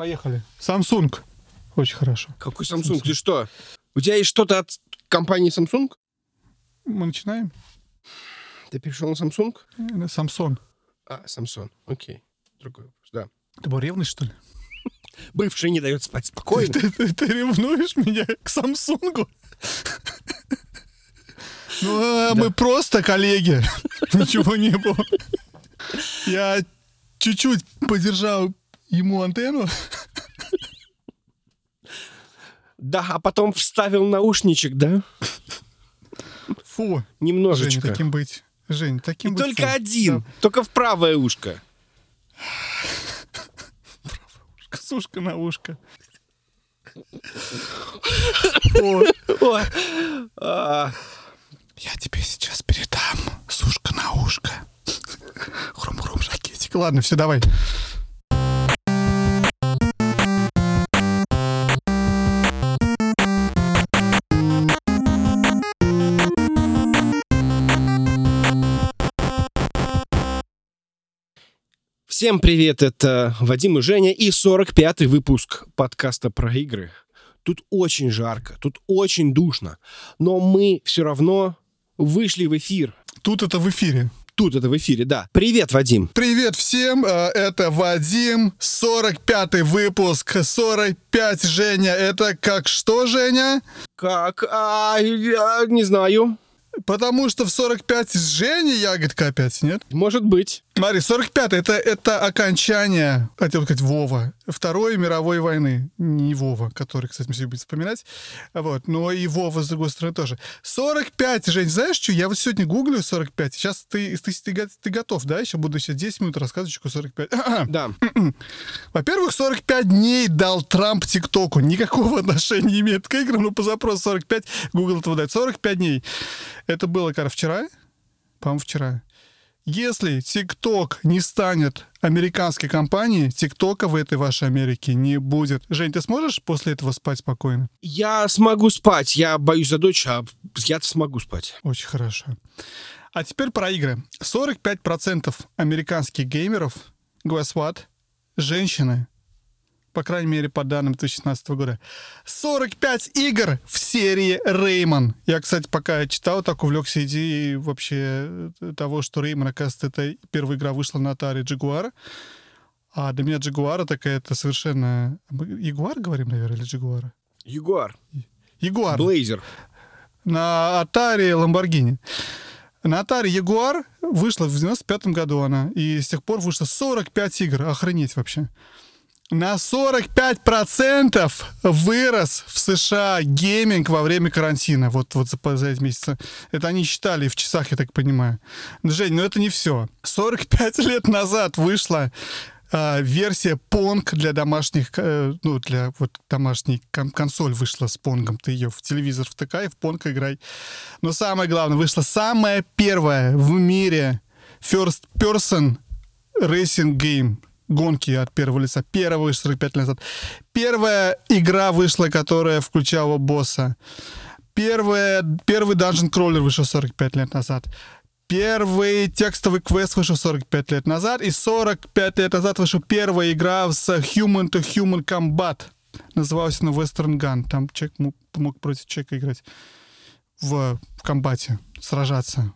Поехали. Samsung. Очень хорошо. Какой Samsung? Ты что? У тебя есть что-то от компании Samsung? Мы начинаем. Ты перешел на Samsung? Э, Samsung. А, Samsung. Окей. Другой вопрос, да. Ты был ревный, что ли? Бывший не дает спать спокойно. Ты, ты- ты ревнуешь меня к Самсунгу? Ну, а мы просто коллеги. Ничего не было. Я чуть-чуть подержал ему антенну. Да, а потом вставил наушничек, да? Фу. Жень, Немножечко. таким быть. Жень, И таким быть. только фу. один. Только в правое ушко. Сушка на ушко. А, Я тебе сейчас передам сушка на ушко. Хрум-хрум, жакетик. Ладно, все, давай. Всем привет, это Вадим и Женя и 45-й выпуск подкаста про игры. Тут очень жарко, тут очень душно, но мы все равно вышли в эфир. Тут это в эфире. Тут это в эфире, да. Привет, Вадим. Привет всем, э, это Вадим, 45-й выпуск, 45 Женя. Это как что, Женя? Как? А, я не знаю. Потому что в 45 с Женей ягодка опять, нет? Может быть. Смотри, 45 это, это окончание, хотел сказать, Вова, Второй мировой войны. Не Вова, который, кстати, мы сегодня будем вспоминать. Вот, но и Вова, с другой стороны, тоже. 45, Жень, знаешь что? Я вот сегодня гуглю 45. Сейчас ты, ты, ты, ты готов, да? Еще буду сейчас 10 минут рассказывать, что 45. Да. Во-первых, 45 дней дал Трамп ТикТоку. Никакого отношения не имеет к играм, но по запросу 45 Google это выдает. 45 дней. Это было, когда вчера? По-моему, вчера. Если ТикТок не станет американской компанией, ТикТока в этой вашей Америке не будет. Жень, ты сможешь после этого спать спокойно? Я смогу спать. Я боюсь за дочь, а я-то смогу спать. Очень хорошо. А теперь про игры. 45% американских геймеров, guess what? Женщины. По крайней мере, по данным 2016 года. 45 игр в серии Реймон. Я, кстати, пока читал, так увлекся идеей вообще э, того, что Реймон, оказывается, это первая игра вышла на Atari Jaguar. А для меня Jaguar такая это совершенно... Ягуар говорим, наверное, или Jaguar? Ягуар. Ягуар. Blazer. на Atari Lamborghini. На Atari Jaguar вышла в 95 году она, и с тех пор вышло 45 игр. Охренеть вообще. На 45% вырос в США гейминг во время карантина. Вот, вот за, за эти месяцы. Это они считали в часах, я так понимаю. Жень, ну это не все. 45 лет назад вышла а, версия Pong для домашних, э, ну, для вот домашней кон- консоль вышла с Понгом. Ты ее в телевизор втыкай, в Понг играй. Но самое главное, вышла самая первая в мире first person racing game гонки от первого лица. Первая вышла 45 лет назад. Первая игра вышла, которая включала босса. Первая, первый Dungeon Crawler вышел 45 лет назад. Первый текстовый квест вышел 45 лет назад. И 45 лет назад вышла первая игра с Human to Human Combat. Называлась она Western Gun. Там человек мог, мог против человека играть в, в комбате, сражаться.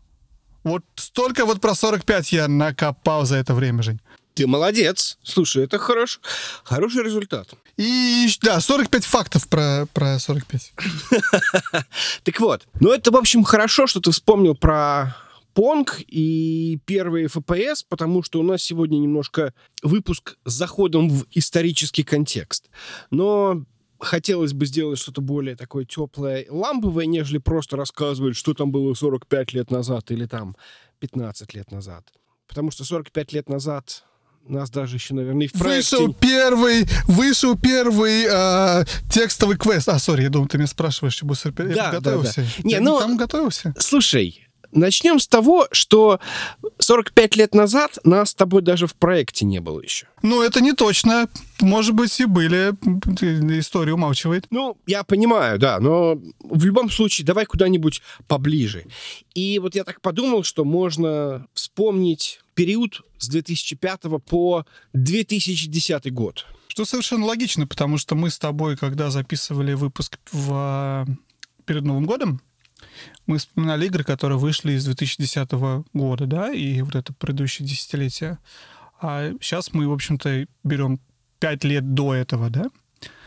Вот столько вот про 45 я накопал за это время, Жень. Ты молодец. Слушай, это хорош, хороший результат. И да, 45 фактов про, про 45. Так вот, ну это, в общем, хорошо, что ты вспомнил про Понг и первые FPS, потому что у нас сегодня немножко выпуск с заходом в исторический контекст. Но хотелось бы сделать что-то более такое теплое, ламповое, нежели просто рассказывать, что там было 45 лет назад или там 15 лет назад. Потому что 45 лет назад нас даже еще, наверное, и в проекте... Вышел первый, вышел первый а, текстовый квест. А, сори, я думал, ты меня спрашиваешь, что будет 45. Да, Я да, готовился. да. Не, Я ну- там готовился. Слушай, начнем с того, что 45 лет назад нас с тобой даже в проекте не было еще. Ну, это не точно. Может быть, и были. История умалчивает. Ну, я понимаю, да, но в любом случае давай куда-нибудь поближе. И вот я так подумал, что можно вспомнить период с 2005 по 2010 год. Что совершенно логично, потому что мы с тобой, когда записывали выпуск в... перед Новым годом, мы вспоминали игры, которые вышли из 2010 года, да, и вот это предыдущее десятилетие. А сейчас мы, в общем-то, берем пять лет до этого, да?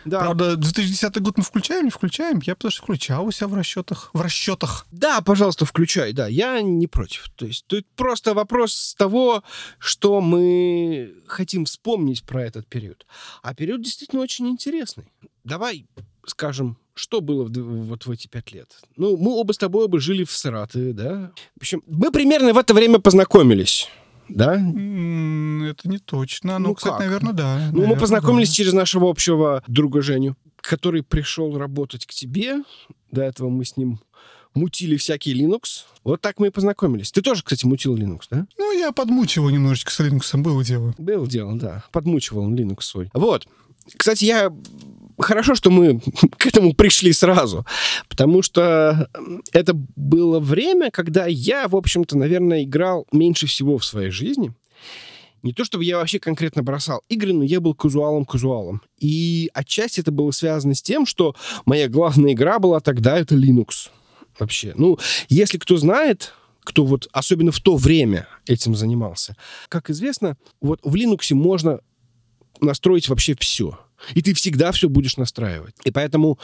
Да. Правда, 2010 год мы включаем, не включаем? Я потому что включал у себя в расчетах. В расчетах. Да, пожалуйста, включай, да, я не против. То есть тут просто вопрос того, что мы хотим вспомнить про этот период. А период действительно очень интересный. Давай скажем, что было в, вот в эти пять лет? Ну, мы оба с тобой оба жили в Саратове, да? В общем, мы примерно в это время познакомились. Да? Это не точно. Ну, ну кстати, как? наверное, да. Ну, наверное, мы познакомились да. через нашего общего друга Женю, который пришел работать к тебе. До этого мы с ним мутили всякий Linux. Вот так мы и познакомились. Ты тоже, кстати, мутил Linux, да? Ну, я подмучивал немножечко с Linux, было дело. Было дело, да. Подмучивал он Linux свой. Вот. Кстати, я хорошо, что мы к этому пришли сразу, потому что это было время, когда я, в общем-то, наверное, играл меньше всего в своей жизни. Не то чтобы я вообще конкретно бросал игры, но я был казуалом-казуалом. И отчасти это было связано с тем, что моя главная игра была тогда это Linux. Вообще. Ну, если кто знает, кто вот особенно в то время этим занимался. Как известно, вот в Linux можно настроить вообще все. И ты всегда все будешь настраивать. И поэтому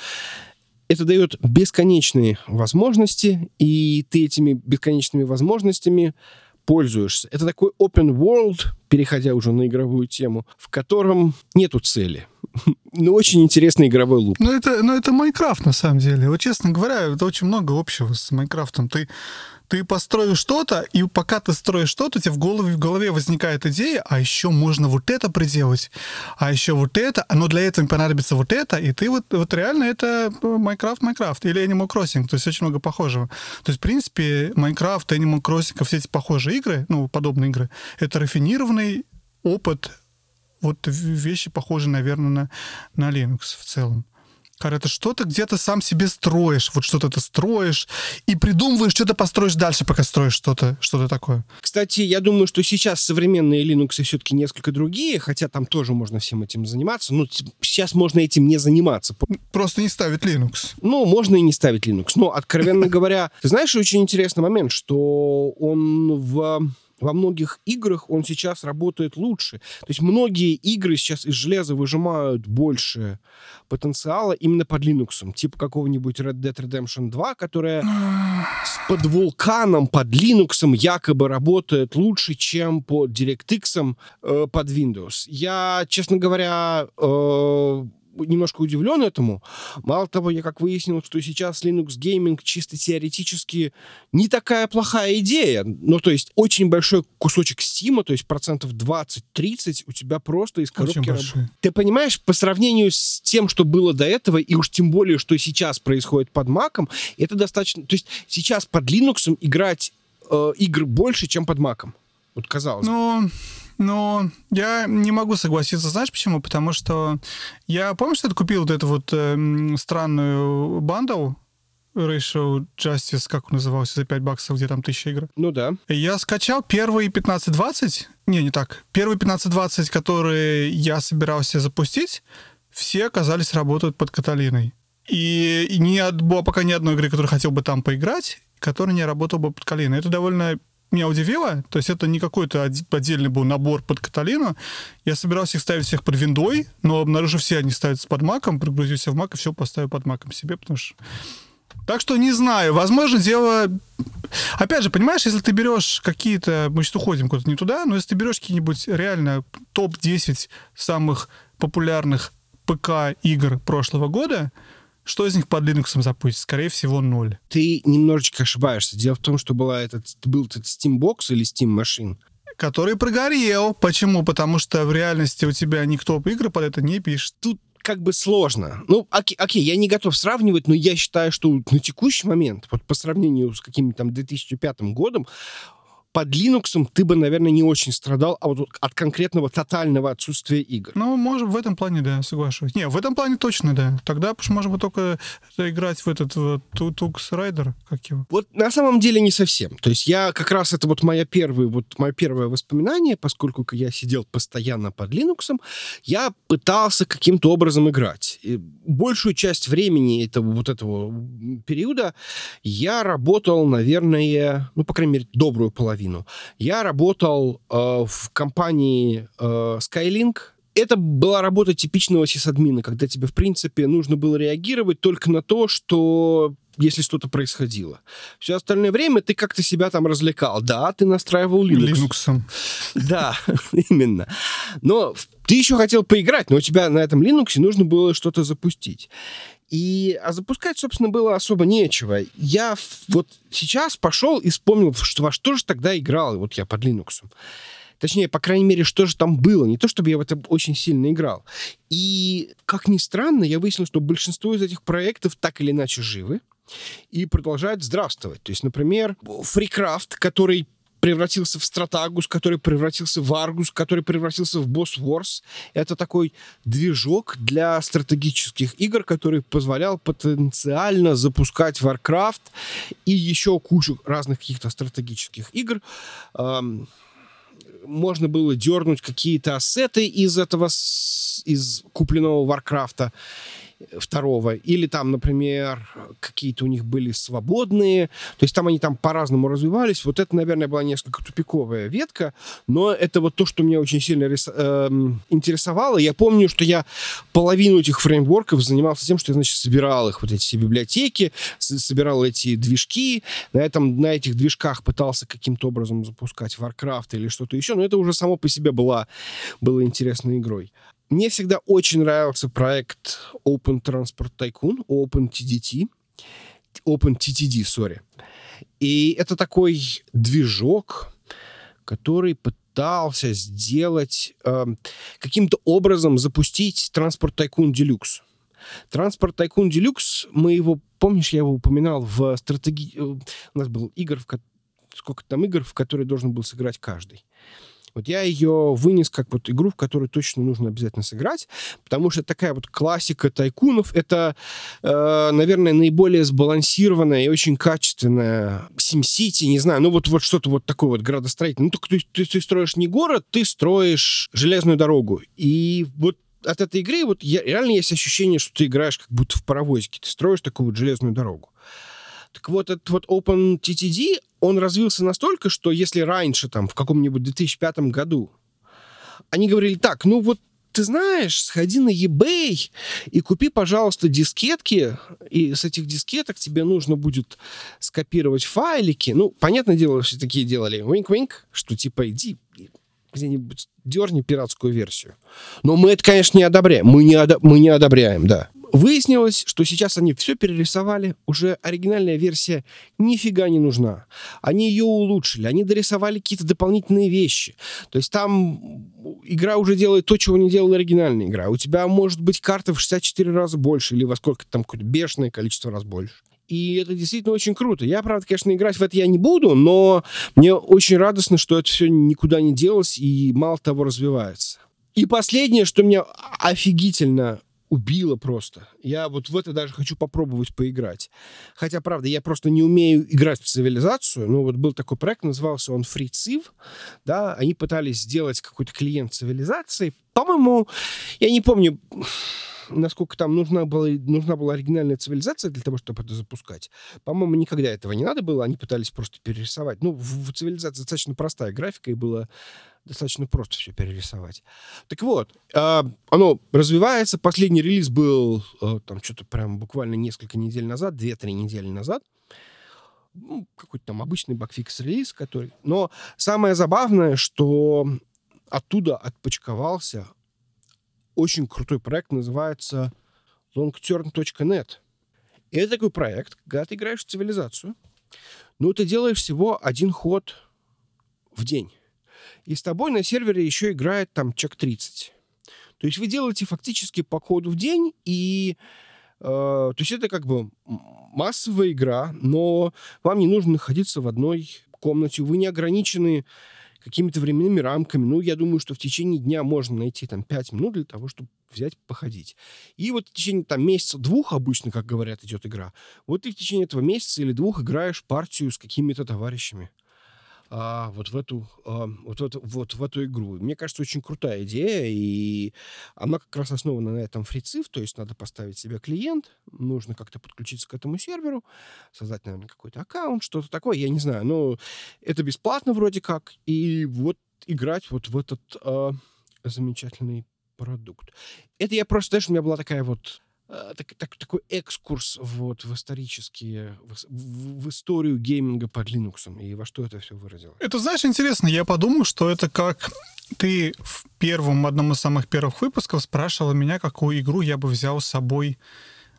это дает бесконечные возможности, и ты этими бесконечными возможностями пользуешься. Это такой open world, переходя уже на игровую тему, в котором нету цели. Но очень интересный игровой луп. Ну, это, ну, это Майнкрафт, на самом деле. Вот, честно говоря, это очень много общего с Майнкрафтом. Ты ты построишь что-то, и пока ты строишь что-то, у тебя в голове, в голове возникает идея, а еще можно вот это приделать, а еще вот это, но для этого понадобится вот это, и ты вот, вот реально это Майнкрафт, Майнкрафт или Animal Crossing, то есть очень много похожего. То есть, в принципе, Майнкрафт, Animal Crossing, все эти похожие игры, ну, подобные игры, это рафинированный опыт вот вещи похожи, наверное, на, на Linux в целом. Когда ты что-то где-то сам себе строишь, вот что-то ты строишь, и придумываешь, что-то построишь дальше, пока строишь что-то что такое. Кстати, я думаю, что сейчас современные Linux все-таки несколько другие, хотя там тоже можно всем этим заниматься. Ну, сейчас можно этим не заниматься. Просто не ставить Linux. Ну, можно и не ставить Linux. Но, откровенно говоря, ты знаешь, очень интересный момент, что он в во многих играх он сейчас работает лучше. То есть многие игры сейчас из железа выжимают больше потенциала именно под Linux. Типа какого-нибудь Red Dead Redemption 2, которая с под вулканом под Linux якобы работает лучше, чем под DirectX э, под Windows. Я, честно говоря, э, немножко удивлен этому. Мало того, я как выяснил, что сейчас Linux Gaming чисто теоретически не такая плохая идея. Ну, то есть очень большой кусочек Steam, то есть процентов 20-30 у тебя просто из коробки... Раб... Ты понимаешь, по сравнению с тем, что было до этого, и уж тем более, что сейчас происходит под Mac, это достаточно... То есть сейчас под Linux играть э, игр больше, чем под Mac. Вот казалось ну... бы. Но я не могу согласиться. Знаешь почему? Потому что я, помню, что ты купил вот эту вот э, странную бандл, Ratio Justice, как он назывался, за 5 баксов, где там тысяча игр. Ну да. Я скачал первые 15-20, не, не так, первые 15-20, которые я собирался запустить, все оказались работают под Каталиной. И, и не было пока ни одной игры, которую хотел бы там поиграть, которая не работала бы под Калиной. Это довольно меня удивило. То есть это не какой-то отдельный был набор под Каталину. Я собирался их ставить всех под виндой, но обнаружив все они ставятся под маком, прогрузился в мак и все поставил под маком себе, потому что... Так что не знаю, возможно, дело... Опять же, понимаешь, если ты берешь какие-то... Мы сейчас уходим куда-то не туда, но если ты берешь какие-нибудь реально топ-10 самых популярных ПК-игр прошлого года, что из них под Linux запустить? Скорее всего, ноль. Ты немножечко ошибаешься. Дело в том, что была этот, был этот Steambox или Steam Machine, который прогорел. Почему? Потому что в реальности у тебя никто игры под это не пишет. Тут как бы сложно. Ну, окей, окей, я не готов сравнивать, но я считаю, что на текущий момент, вот по сравнению с каким-то там 2005 годом, под Linux ты бы, наверное, не очень страдал а вот от конкретного тотального отсутствия игр. Ну, может, в этом плане, да, соглашусь. Не, в этом плане точно, да. Тогда можно бы только играть в этот вот Tux Rider, как его. Вот на самом деле не совсем. То есть я как раз, это вот моя первая, вот мое первое воспоминание, поскольку я сидел постоянно под Linux, я пытался каким-то образом играть. И большую часть времени этого вот этого периода я работал, наверное, ну, по крайней мере, добрую половину половину. Я работал э, в компании э, Skylink. Это была работа типичного сисадмина, когда тебе, в принципе, нужно было реагировать только на то, что если что-то происходило. Все остальное время ты как-то себя там развлекал. Да, ты настраивал Linux. Linux. Да, именно. Но ты еще хотел поиграть, но у тебя на этом Linux нужно было что-то запустить. И, а запускать, собственно, было особо нечего. Я вот сейчас пошел и вспомнил, что во что же тогда играл, вот я под Linux. Точнее, по крайней мере, что же там было. Не то, чтобы я в это очень сильно играл. И, как ни странно, я выяснил, что большинство из этих проектов так или иначе живы и продолжают здравствовать. То есть, например, FreeCraft, который превратился в Стратагус, который превратился в Аргус, который превратился в Boss Wars. Это такой движок для стратегических игр, который позволял потенциально запускать Warcraft и еще кучу разных каких-то стратегических игр. Можно было дернуть какие-то ассеты из этого, из купленного Варкрафта второго, или там, например, какие-то у них были свободные, то есть там они там по-разному развивались. Вот это, наверное, была несколько тупиковая ветка, но это вот то, что меня очень сильно рис... э, интересовало. Я помню, что я половину этих фреймворков занимался тем, что я, значит, собирал их, вот эти все библиотеки, собирал эти движки, на, этом, на этих движках пытался каким-то образом запускать Warcraft или что-то еще, но это уже само по себе была, было интересной игрой. Мне всегда очень нравился проект Open Transport Tycoon, OpenTDT, OpenTTD, сори. И это такой движок, который пытался сделать э, каким-то образом запустить Transport Tycoon Deluxe. Transport Tycoon Deluxe, мы его, помнишь, я его упоминал в стратегии... Э, у нас был игр, в... сколько там игр, в которые должен был сыграть каждый. Вот я ее вынес как вот игру, в которую точно нужно обязательно сыграть, потому что такая вот классика тайкунов. Это, э, наверное, наиболее сбалансированная и очень качественная SimCity, не знаю, ну вот, вот что-то вот такое вот градостроительное. Ну, только ты, ты, ты строишь не город, ты строишь железную дорогу. И вот от этой игры вот я, реально есть ощущение, что ты играешь как будто в паровозике. Ты строишь такую вот железную дорогу. Так вот, этот вот OpenTTD, он развился настолько, что если раньше, там, в каком-нибудь 2005 году, они говорили так, ну вот ты знаешь, сходи на eBay и купи, пожалуйста, дискетки, и с этих дискеток тебе нужно будет скопировать файлики. Ну, понятное дело, все такие делали винк-винк, что типа иди где-нибудь дерни пиратскую версию. Но мы это, конечно, не одобряем. Мы не, одо- мы не одобряем, да. Выяснилось, что сейчас они все перерисовали, уже оригинальная версия нифига не нужна. Они ее улучшили, они дорисовали какие-то дополнительные вещи. То есть там игра уже делает то, чего не делала оригинальная игра. У тебя может быть карта в 64 раза больше или во сколько там какое-то бешеное количество раз больше. И это действительно очень круто. Я, правда, конечно, играть в это я не буду, но мне очень радостно, что это все никуда не делось и мало того развивается. И последнее, что меня офигительно убило просто. Я вот в это даже хочу попробовать поиграть. Хотя, правда, я просто не умею играть в цивилизацию. Ну, вот был такой проект, назывался он FreeCiv. Да, они пытались сделать какой-то клиент цивилизации. По-моему, я не помню, насколько там нужна была, нужна была оригинальная цивилизация для того, чтобы это запускать. По-моему, никогда этого не надо было. Они пытались просто перерисовать. Ну, в, в цивилизации достаточно простая графика, и было достаточно просто все перерисовать. Так вот, э, оно развивается. Последний релиз был э, там что-то прям буквально несколько недель назад, 2-3 недели назад. Ну, какой-то там обычный багфикс релиз, который... Но самое забавное, что оттуда отпочковался очень крутой проект, называется longturn.net. И это такой проект, когда ты играешь в цивилизацию, но ты делаешь всего один ход в день и с тобой на сервере еще играет там чек 30. То есть вы делаете фактически по ходу в день, и э, то есть это как бы массовая игра, но вам не нужно находиться в одной комнате, вы не ограничены какими-то временными рамками. Ну, я думаю, что в течение дня можно найти там 5 минут для того, чтобы взять, походить. И вот в течение там месяца-двух обычно, как говорят, идет игра. Вот ты в течение этого месяца или двух играешь партию с какими-то товарищами а, вот в эту а, вот, вот, вот в эту игру. Мне кажется, очень крутая идея, и она как раз основана на этом фрицив, то есть надо поставить себе клиент, нужно как-то подключиться к этому серверу, создать, наверное, какой-то аккаунт, что-то такое, я не знаю, но это бесплатно вроде как, и вот играть вот в этот а, замечательный продукт. Это я просто, знаешь, у меня была такая вот так, так, такой экскурс вот в исторические, в, в, историю гейминга под Linux и во что это все выразило. Это, знаешь, интересно, я подумал, что это как ты в первом, одном из самых первых выпусков спрашивала меня, какую игру я бы взял с собой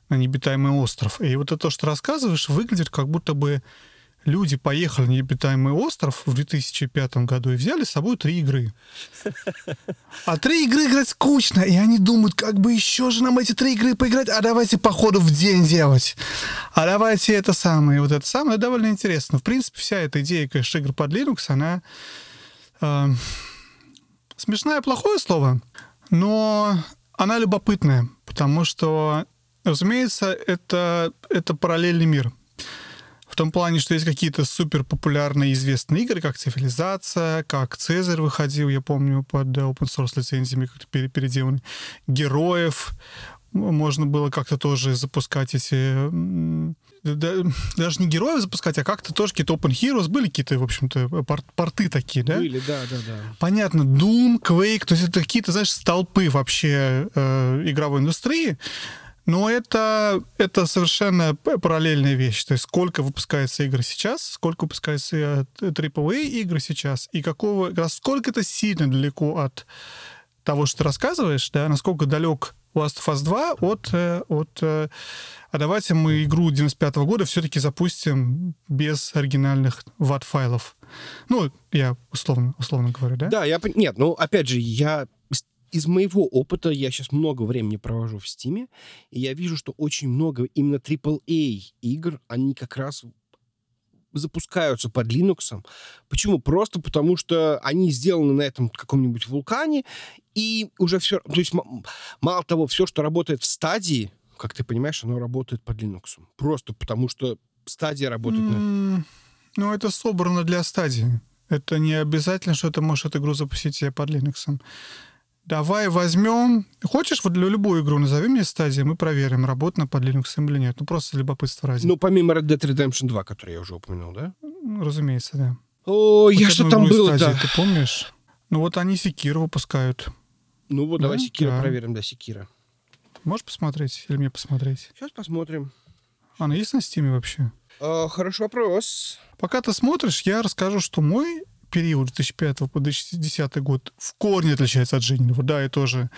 на необитаемый остров. И вот это то, что рассказываешь, выглядит как будто бы люди поехали на необитаемый остров в 2005 году и взяли с собой три игры. А три игры играть скучно, и они думают, как бы еще же нам эти три игры поиграть, а давайте походу в день делать. А давайте это самое, вот это самое, довольно интересно. В принципе, вся эта идея, конечно, игр под Linux, она э, смешная, плохое слово, но она любопытная, потому что, разумеется, это, это параллельный мир. В том плане, что есть какие-то супер популярные известные игры, как «Цивилизация», как «Цезарь» выходил, я помню, под open source лицензиями как-то переделаны. «Героев» можно было как-то тоже запускать эти... Даже не героев запускать, а как-то тоже какие-то Open Heroes были какие-то, в общем-то, порты такие, да? Были, да, да, да. Понятно. Doom, Quake, то есть это какие-то, знаешь, столпы вообще э, игровой индустрии. Но это, это совершенно параллельная вещь. То есть сколько выпускается игр сейчас, сколько выпускается AAA э, игр сейчас, и какого, насколько это сильно далеко от того, что ты рассказываешь, да, насколько далек Last of Us 2 от, э, от э, а давайте мы игру 95 -го года все-таки запустим без оригинальных ват-файлов. Ну, я условно, условно говорю, да? Да, я... Нет, ну, опять же, я из моего опыта, я сейчас много времени провожу в Стиме, и я вижу, что очень много именно AAA игр, они как раз запускаются под Linux. Почему? Просто потому, что они сделаны на этом каком-нибудь вулкане, и уже все... То есть мало того, все, что работает в стадии, как ты понимаешь, оно работает под Linux. Просто потому, что стадия работает mm, на... Ну, это собрано для стадии. Это не обязательно, что ты можешь эту игру запустить себе под Linux. Давай возьмем... Хочешь, вот для любую игру назови мне стадии, мы проверим, работает она под Linux или нет. Ну, просто любопытство ради. Ну, помимо Red Dead Redemption 2, который я уже упомянул, да? Ну, разумеется, да. О, вот я что там было, стадии, да. Ты помнишь? Ну, вот они Секира выпускают. Ну, вот да? давай Секира да. проверим, да, Секира. Можешь посмотреть или мне посмотреть? Сейчас посмотрим. Она есть на Стиме вообще? А, хороший вопрос. Пока ты смотришь, я расскажу, что мой период 2005 по 2010 год в корне отличается от Жениного. Да, я тоже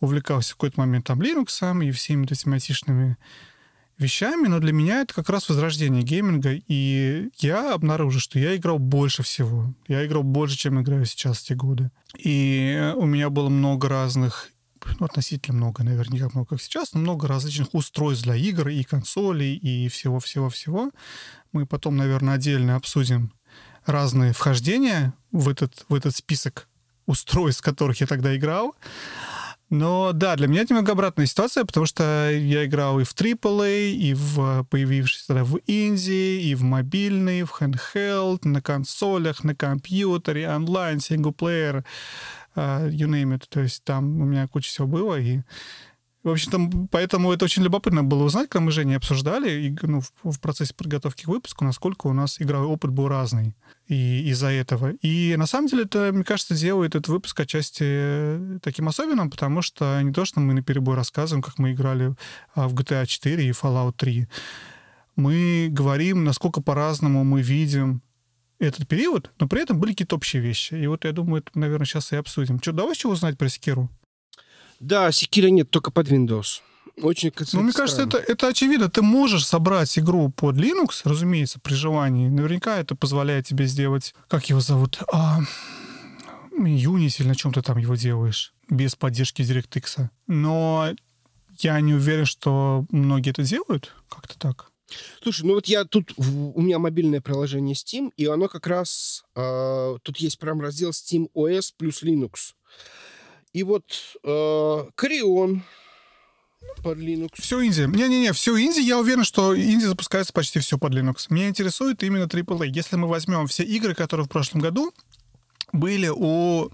увлекался в какой-то момент там Linux и всеми этими айтишными вещами, но для меня это как раз возрождение гейминга, и я обнаружил, что я играл больше всего. Я играл больше, чем играю сейчас те годы. И у меня было много разных ну, относительно много, наверное, не как много, как сейчас, но много различных устройств для игр и консолей, и всего-всего-всего. Мы потом, наверное, отдельно обсудим разные вхождения в этот, в этот список устройств, в которых я тогда играл. Но да, для меня это немного обратная ситуация, потому что я играл и в AAA, и в появившийся тогда в инди, и в мобильный, в handheld, на консолях, на компьютере, онлайн, синглплеер, uh, you name it. То есть там у меня куча всего было, и в общем-то, поэтому это очень любопытно было узнать, когда мы Женей обсуждали и, ну, в, в процессе подготовки к выпуску, насколько у нас игровой опыт был разный и из-за этого. И на самом деле это, мне кажется, делает этот выпуск отчасти таким особенным, потому что не то, что мы на перебой рассказываем, как мы играли а, в GTA 4 и Fallout 3. Мы говорим, насколько по-разному мы видим этот период, но при этом были какие-то общие вещи. И вот я думаю, это, наверное, сейчас и обсудим. Что, давай чего узнать про Секиру? Да, Секира нет, только под Windows. Очень Ну, мне кажется, это, это очевидно. Ты можешь собрать игру под Linux, разумеется, при желании. Наверняка это позволяет тебе сделать... Как его зовут? А, Unity или на чем ты там его делаешь. Без поддержки DirectX. Но я не уверен, что многие это делают. Как-то так. Слушай, ну вот я тут, у меня мобильное приложение Steam, и оно как раз, э, тут есть прям раздел Steam OS плюс Linux. И вот э, Корион под Linux. Все инди. Не-не-не, все инди. Я уверен, что инди запускается почти все под Linux. Меня интересует именно AAA. Если мы возьмем все игры, которые в прошлом году были у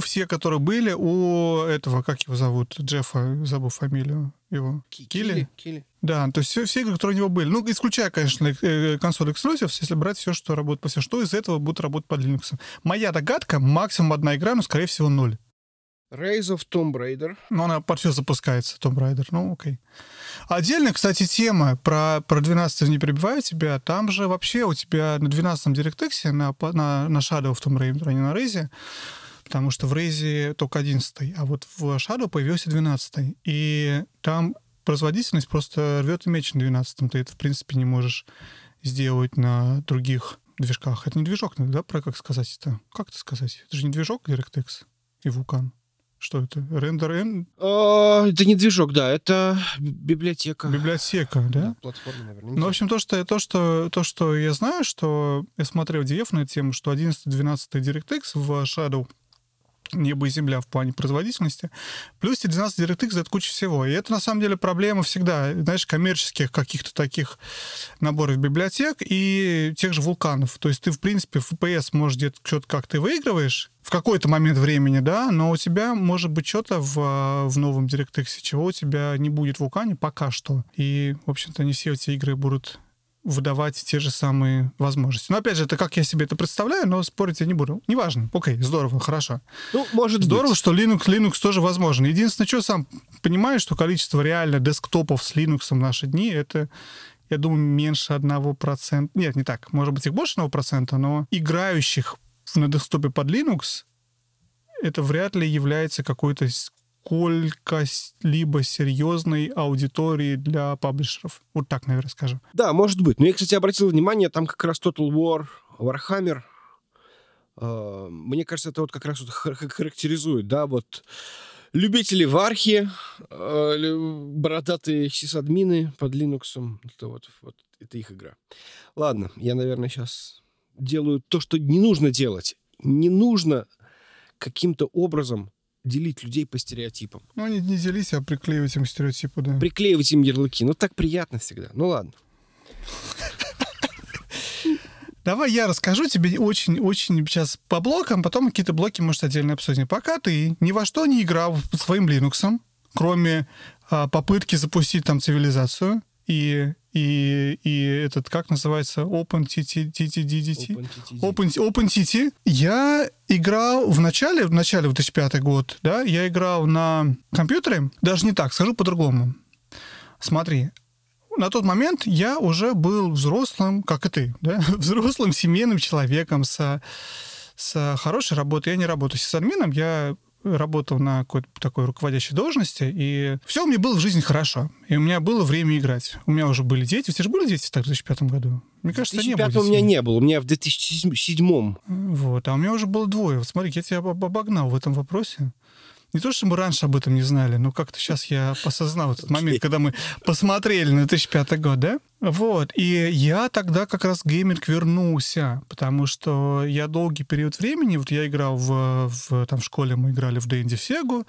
все, которые были у этого, как его зовут, Джеффа, забыл фамилию его. Килли? Килли. Да, то есть все, все игры, которые у него были. Ну, исключая, конечно, э, консоль Exclusives, если брать все, что работает по все, что из этого будет работать под Linux. Моя догадка, максимум одна игра, но, скорее всего, ноль. Rise of Tomb Raider. Ну, она все запускается, Tomb Raider. Ну, окей. Отдельно, кстати, тема про, про 12 не перебиваю тебя. Там же вообще у тебя на 12-м DirectX, на, на, на Shadow of Tomb Raider, а не на Raze, потому что в Raze только 11 а вот в Shadow появился 12 И там производительность просто рвет и меч на 12 Ты это, в принципе, не можешь сделать на других движках. Это не движок, да, про как сказать это? Как это сказать? Это же не движок DirectX и Vulkan. Что это? Рендер N? А, это не движок, да, это библиотека. Библиотека, да? да платформа, наверное. Ну, в общем, то что, то, что, то, что я знаю, что я смотрел DF на тему, что 11-12 DirectX в Shadow небо и земля в плане производительности. Плюс 12 DirectX за это куча всего. И это, на самом деле, проблема всегда, знаешь, коммерческих каких-то таких наборов библиотек и тех же вулканов. То есть ты, в принципе, в FPS можешь где-то что-то как ты выигрываешь в какой-то момент времени, да, но у тебя может быть что-то в, в новом DirectX, чего у тебя не будет в вулкане пока что. И, в общем-то, не все эти игры будут выдавать те же самые возможности. Но опять же, это как я себе это представляю, но спорить я не буду. Неважно. Окей, здорово, хорошо. Ну, может Здорово, быть. что Linux, Linux тоже возможен. Единственное, что сам понимаю, что количество реально десктопов с Linux в наши дни, это я думаю, меньше одного процента. Нет, не так. Может быть, их больше одного процента, но играющих на десктопе под Linux это вряд ли является какой-то сколько-либо серьезной аудитории для паблишеров. Вот так, наверное, скажем. Да, может быть. Но я, кстати, обратил внимание, там как раз Total War, Warhammer, э, мне кажется, это вот как раз вот характеризует, да, вот любители вархи, э, бородатые сисадмины под Linux, это вот, вот это их игра. Ладно, я, наверное, сейчас делаю то, что не нужно делать. Не нужно каким-то образом делить людей по стереотипам. Ну, не, не делись, а приклеивать им стереотипы, да. Приклеивать им ярлыки. Ну, так приятно всегда. Ну, ладно. Давай я расскажу тебе очень-очень сейчас по блокам, потом какие-то блоки, может, отдельно обсудим. Пока ты ни во что не играл своим Linux, кроме а, попытки запустить там цивилизацию и и, и этот, как называется, OpenTT, Open, OpenTT. Я играл в начале, в начале 2005 год, да, я играл на компьютере, даже не так, скажу по-другому. Смотри, на тот момент я уже был взрослым, как и ты, да, взрослым семейным человеком с, с хорошей работой. Я не работаю с админом, я работал на какой-то такой руководящей должности, и все у меня было в жизни хорошо. И у меня было время играть. У меня уже были дети. У тебя же были дети так, в 2005 году? Мне кажется, не было. у меня не было. У меня в 2007. Вот. А у меня уже было двое. Вот смотри, я тебя обогнал в этом вопросе. Не то, что мы раньше об этом не знали, но как-то сейчас я осознал этот момент, когда мы посмотрели на 2005 год, да? Вот. И я тогда как раз гейминг вернулся, потому что я долгий период времени, вот я играл в, в там в школе, мы играли в D&D Sega,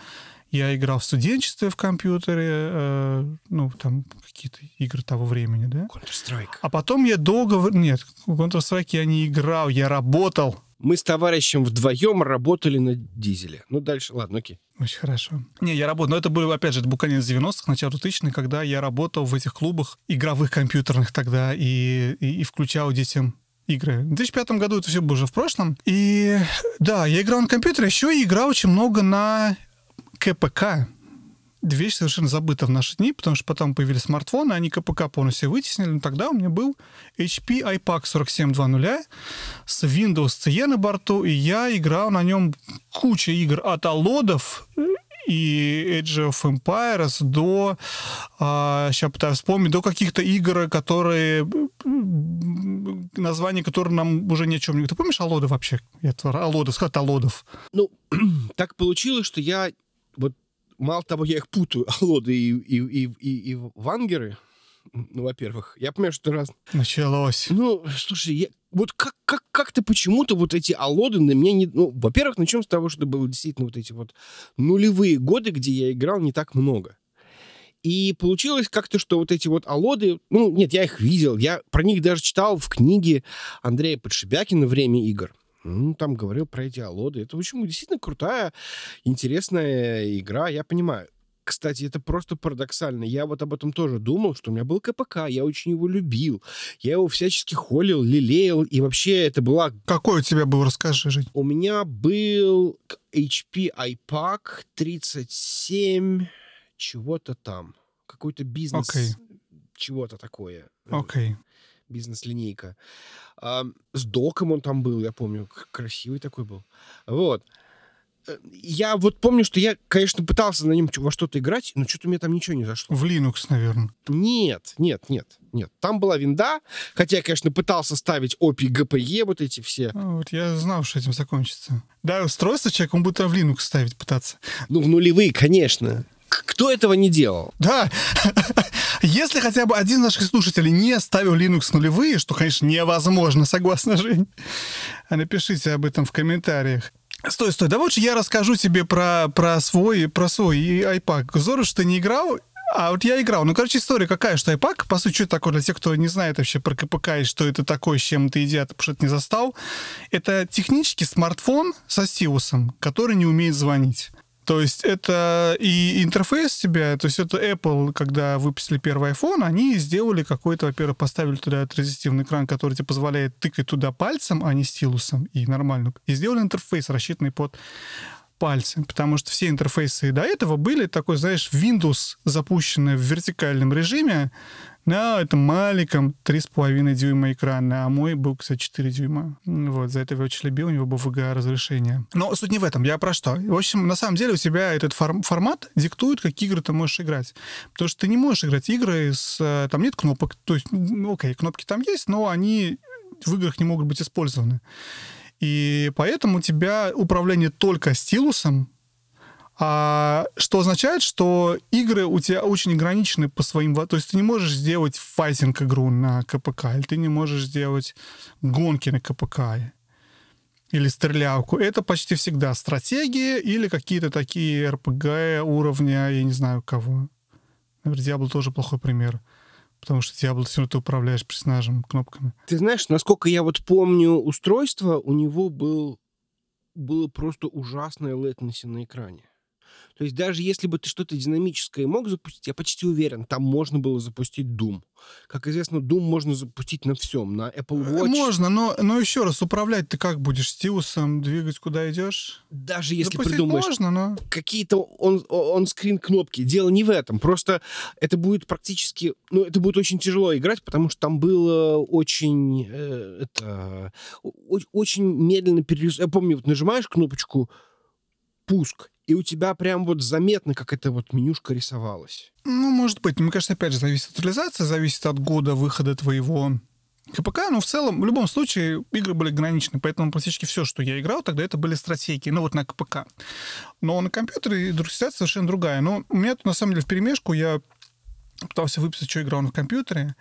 я играл в студенчестве в компьютере, э, ну, там какие-то игры того времени, да? Counter-Strike. А потом я долго... Нет, в Counter-Strike я не играл, я работал мы с товарищем вдвоем работали на дизеле. Ну, дальше, ладно, окей. Очень хорошо. Не, я работал, но это было, опять же, это был конец 90-х, начало 2000-х, когда я работал в этих клубах игровых компьютерных тогда и, и, и включал детям игры. В 2005 году это все было уже в прошлом. И да, я играл на компьютере, еще и играл очень много на КПК, вещь совершенно забыта в наши дни, потому что потом появились смартфоны, они КПК полностью вытеснили. Но тогда у меня был HP iPAC 4720 с Windows CE на борту, и я играл на нем куча игр от Алодов и Age of Empires до, а, сейчас пытаюсь вспомнить, до каких-то игр, которые, название которых нам уже ни о чем не... Ты помнишь Алоды вообще? Это Алодов, сказать Алодов. Ну, так получилось, что я мало того, я их путаю, Алоды и, и, и, и, и Вангеры, Ну, во-первых, я понимаю, что раз... Началось. Ну, слушай, я... вот как, как, как-то почему-то вот эти алоды на меня не... Ну, во-первых, начнем с того, что было действительно вот эти вот нулевые годы, где я играл не так много. И получилось как-то, что вот эти вот алоды, ну, нет, я их видел, я про них даже читал в книге Андрея Подшибякина «Время игр». Ну, там говорил про эти алоды. Это, в общем, действительно крутая, интересная игра, я понимаю. Кстати, это просто парадоксально. Я вот об этом тоже думал, что у меня был КПК, я очень его любил. Я его всячески холил, лелеял, и вообще это была... Какой у тебя был, расскажи, Жень. У меня был HP iPac 37 чего-то там. Какой-то бизнес. Окей. Чего-то такое. Окей. Бизнес-линейка. А, с доком он там был, я помню. Красивый такой был. Вот. Э, Я вот помню, что я, конечно, пытался на нем во что-то играть, но что-то у меня там ничего не зашло. В Linux, наверное. Нет, нет, нет, нет. Там была винда, хотя я, конечно, пытался ставить OPI, GPE, вот эти все. А, Вот я знал, что этим закончится. Да, устройство человек, он будет в Linux ставить пытаться. Ну, в нулевые, конечно. Кто этого не делал? Да, если хотя бы один из наших слушателей не ставил Linux нулевые, что, конечно, невозможно, согласно Жень, напишите об этом в комментариях. Стой, стой, да лучше я расскажу тебе про, про свой, про свой и iPad. Здорово, что ты не играл, а вот я играл. Ну, короче, история какая, что iPad, по сути, что это такое для тех, кто не знает вообще про КПК и что это такое, с чем это едят, потому что это не застал. Это технически смартфон со стилусом, который не умеет звонить. То есть это и интерфейс тебя, то есть это Apple, когда выпустили первый iPhone, они сделали какой-то, во-первых, поставили туда резистивный экран, который тебе позволяет тыкать туда пальцем, а не стилусом, и нормально. И сделали интерфейс, рассчитанный под пальцы, потому что все интерфейсы до этого были такой, знаешь, Windows, запущенный в вертикальном режиме, на этом маленьком 3,5 дюйма экрана, а мой был, кстати, 4 дюйма. Вот, за это я очень любил, у него было VGA разрешение. Но суть не в этом, я про что? В общем, на самом деле у тебя этот форм- формат диктует, какие игры ты можешь играть. Потому что ты не можешь играть игры с... э, Там нет кнопок, то есть, ну, окей, кнопки там есть, но они в играх не могут быть использованы. И поэтому у тебя управление только стилусом, а, что означает, что игры у тебя очень ограничены по своим... во- То есть ты не можешь сделать файтинг-игру на КПК, или ты не можешь сделать гонки на КПК, или стрелялку. Это почти всегда стратегии или какие-то такие РПГ уровня, я не знаю кого. Наверное, Diablo тоже плохой пример. Потому что Diablo все равно ты управляешь персонажем кнопками. Ты знаешь, насколько я вот помню устройство, у него был, было просто ужасное latency на экране. То есть даже если бы ты что-то динамическое мог запустить, я почти уверен, там можно было запустить Doom. Как известно, Doom можно запустить на всем, на Apple Watch. Можно, но, но еще раз, управлять ты как будешь? Стилусом двигать куда идешь? Даже если Запустить придумаешь можно, но... какие-то он, он скрин кнопки. Дело не в этом. Просто это будет практически, ну, это будет очень тяжело играть, потому что там было очень, э, это, очень медленно перерис... Я помню, вот нажимаешь кнопочку пуск, и у тебя прям вот заметно, как эта вот менюшка рисовалась. Ну, может быть. Мне кажется, опять же, зависит от реализации, зависит от года выхода твоего КПК, но в целом, в любом случае, игры были ограничены, поэтому практически все, что я играл, тогда это были стратегии, ну вот на КПК. Но на компьютере ситуация совершенно другая. Но у меня тут, на самом деле, в перемешку я пытался выписать, что играл на компьютере.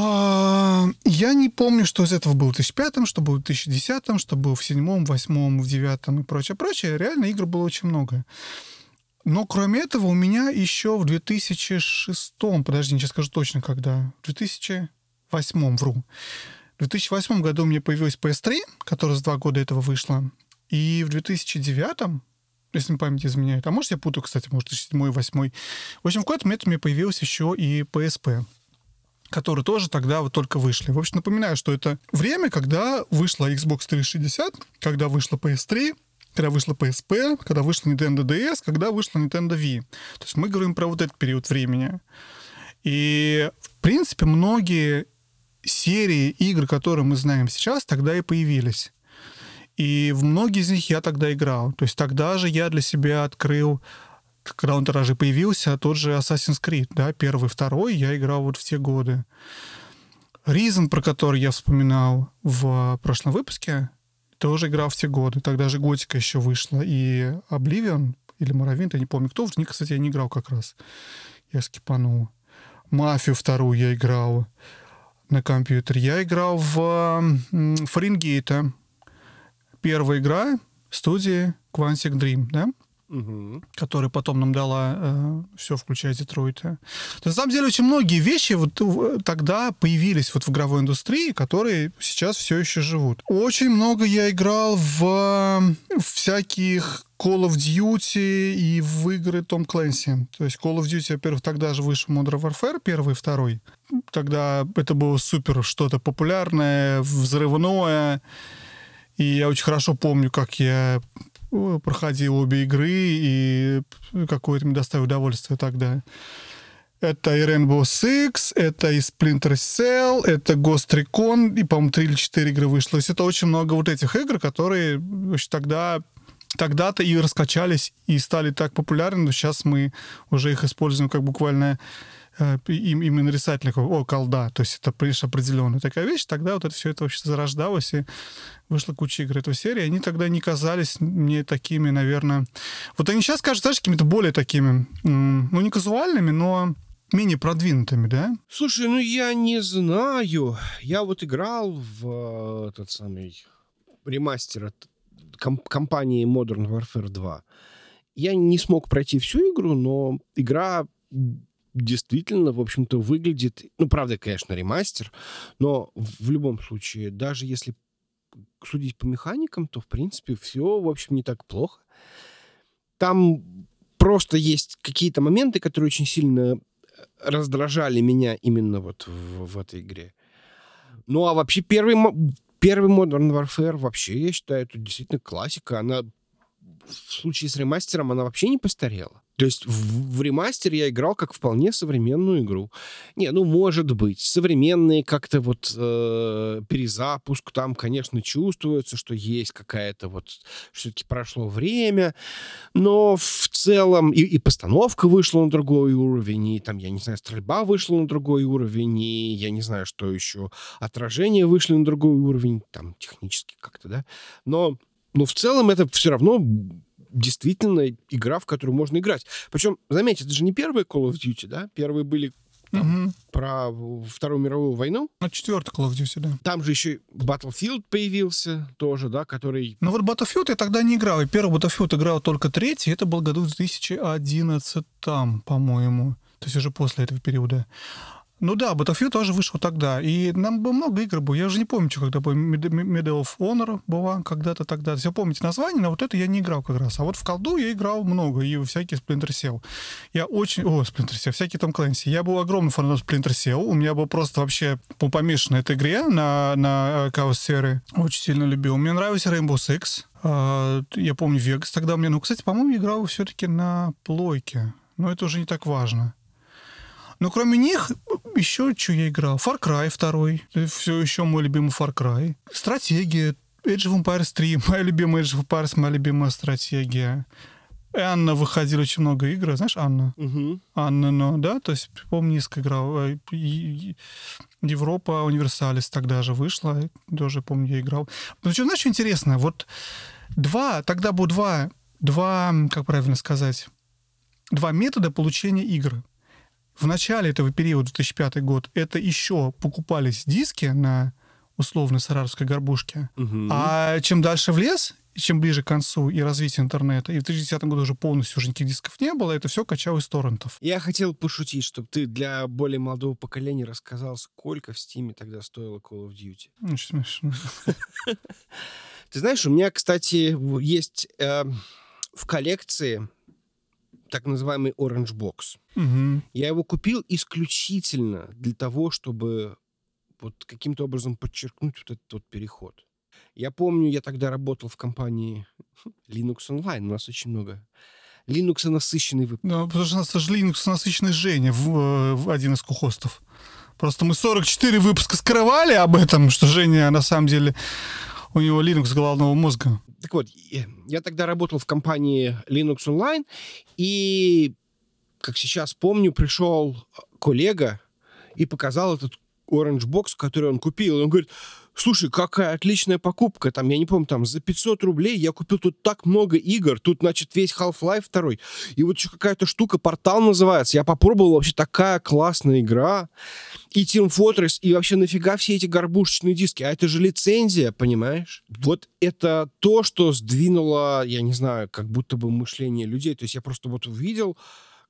А, Я не помню, что из этого было в 2005, что было в 2010, что было в 2007, 2008, в 2009 и прочее, прочее. Реально игр было очень много. Но кроме этого у меня еще в 2006, подожди, сейчас скажу точно когда, в 2008, вру. В 2008 году у меня появилась PS3, которая за два года этого вышла. И в 2009, если память изменяет, а может я путаю, кстати, может 2007 2008. В общем, в какой-то момент у меня появилась еще и PSP которые тоже тогда вот только вышли. В общем, напоминаю, что это время, когда вышла Xbox 360, когда вышла PS3, когда вышла PSP, когда вышла Nintendo DS, когда вышла Nintendo Wii. То есть мы говорим про вот этот период времени. И, в принципе, многие серии игр, которые мы знаем сейчас, тогда и появились. И в многие из них я тогда играл. То есть тогда же я для себя открыл, когда он тиражи появился, тот же Assassin's Creed, да, первый, второй, я играл вот в те годы. Reason, про который я вспоминал в прошлом выпуске, тоже играл в те годы. Тогда же Готика еще вышла, и Oblivion или Моровинт, я не помню кто, в них, кстати, я не играл как раз. Я скипанул. Мафию вторую я играл на компьютере. Я играл в Фаренгейта. Первая игра студии Quantic Dream, да? Мгм. которая потом нам дала все, включая Детройта. На самом деле очень многие вещи вот в- тогда появились вот в игровой индустрии, которые сейчас все еще живут. Очень много я играл в э, всяких Call of Duty и в игры Том Клэнси. То есть Call of Duty, во-первых, тогда же вышел Modern Warfare первый и второй. Тогда это было супер что-то популярное, взрывное. И я очень хорошо помню, как я э, проходил обе игры, и какое-то мне доставило удовольствие тогда. Это и Rainbow Six, это и Splinter Cell, это Ghost Recon, и, по-моему, три или четыре игры вышло. То есть это очень много вот этих игр, которые вообще тогда тогда-то и раскачались, и стали так популярны, но сейчас мы уже их используем как буквально э, именно нарицательных, о, колда, то есть это, конечно, определенная такая вещь, тогда вот это все это вообще зарождалось, и вышла куча игр этой серии, они тогда не казались мне такими, наверное... Вот они сейчас кажутся, знаешь, какими-то более такими, ну, не казуальными, но менее продвинутыми, да? Слушай, ну я не знаю. Я вот играл в э, этот самый ремастер от ком- компании Modern Warfare 2. Я не смог пройти всю игру, но игра действительно, в общем-то, выглядит... Ну, правда, конечно, ремастер, но в любом случае, даже если судить по механикам, то, в принципе, все, в общем, не так плохо. Там просто есть какие-то моменты, которые очень сильно раздражали меня именно вот в, в этой игре. Ну, а вообще первый, первый Modern Warfare вообще, я считаю, это действительно классика. Она в случае с ремастером, она вообще не постарела. То есть в, в ремастере я играл как вполне современную игру. Не, ну, может быть. Современные как-то вот э, перезапуск, там, конечно, чувствуется, что есть какая-то вот... Все-таки прошло время, но в целом и, и постановка вышла на другой уровень, и там, я не знаю, стрельба вышла на другой уровень, и я не знаю, что еще, отражение вышли на другой уровень, там, технически как-то, да. Но, но в целом это все равно действительно игра, в которую можно играть. Причем, заметьте, это же не первые Call of Duty, да? Первые были Мгм. про Вторую мировую войну. Ну, четвертый Call of Duty, да. Там же еще Battlefield появился тоже, да, который... Ну вот Battlefield я тогда не играл. И первый Battlefield играл только третий. Это был году в 2011, по-моему. То есть уже после этого периода. Ну да, Battlefield тоже вышел тогда. И нам было много игр было. Я уже не помню, что когда был Med- Medal of Honor была когда-то тогда. Все помните название, но вот это я не играл как раз. А вот в колду я играл много. И всякие Splinter Cell. Я очень... О, Splinter Cell, всякие там Clancy. Я был огромным фаном Splinter Cell. У меня был просто вообще помешан этой игре, на, на Chaos серии. Очень сильно любил. Мне нравился Rainbow Six. А, Я помню Vegas тогда у меня. Ну, кстати, по-моему, играл все-таки на плойке. Но это уже не так важно. Но кроме них, еще что я играл? Far Cry 2. Все еще мой любимый Far Cry. Стратегия. Age of Empires 3. Моя любимая Age of Empires, моя любимая стратегия. Анна выходила очень много игр. Знаешь, Анна? Угу. Анна, ну, да, то есть, помню, несколько играл. Э, и- и- Европа Универсалис тогда же вышла, тоже, помню, я играл. Ну, что, знаешь, что интересно? Вот два, тогда было два, два, как правильно сказать, два метода получения игр. В начале этого периода, 2005 год, это еще покупались диски на условной саратовской горбушке. Угу. А чем дальше в лес, чем ближе к концу и развитию интернета, и в 2010 году уже полностью уже никаких дисков не было, это все качал из торрентов. Я хотел пошутить, чтобы ты для более молодого поколения рассказал, сколько в Стиме тогда стоило Call of Duty. Очень смешно. Ты знаешь, у меня, кстати, есть э, в коллекции так называемый Orange Box. Мгм. Я его купил исключительно для того, чтобы вот каким-то образом подчеркнуть вот этот вот переход. Я помню, я тогда работал в компании Linux Online. У нас очень много Linux насыщенный выпуск. Да, потому что у нас же Linux насыщенный Женя в, э, в один из кухостов. Просто мы 44 выпуска скрывали об этом, что Женя на самом деле у него Linux головного мозга. Так вот, э, я тогда работал в компании Linux Online, и, как сейчас помню, пришел коллега и показал этот Orange Box, который он купил. И он говорит, слушай, какая отличная покупка, там, я не помню, там, за 500 рублей я купил тут так много игр, тут, значит, весь Half-Life 2, и вот еще какая-то штука, портал называется, я попробовал, вообще такая классная игра, и Team Fortress, и вообще нафига все эти горбушечные диски, а это же лицензия, понимаешь? Вот это то, что сдвинуло, я не знаю, как будто бы мышление людей, то есть я просто вот увидел,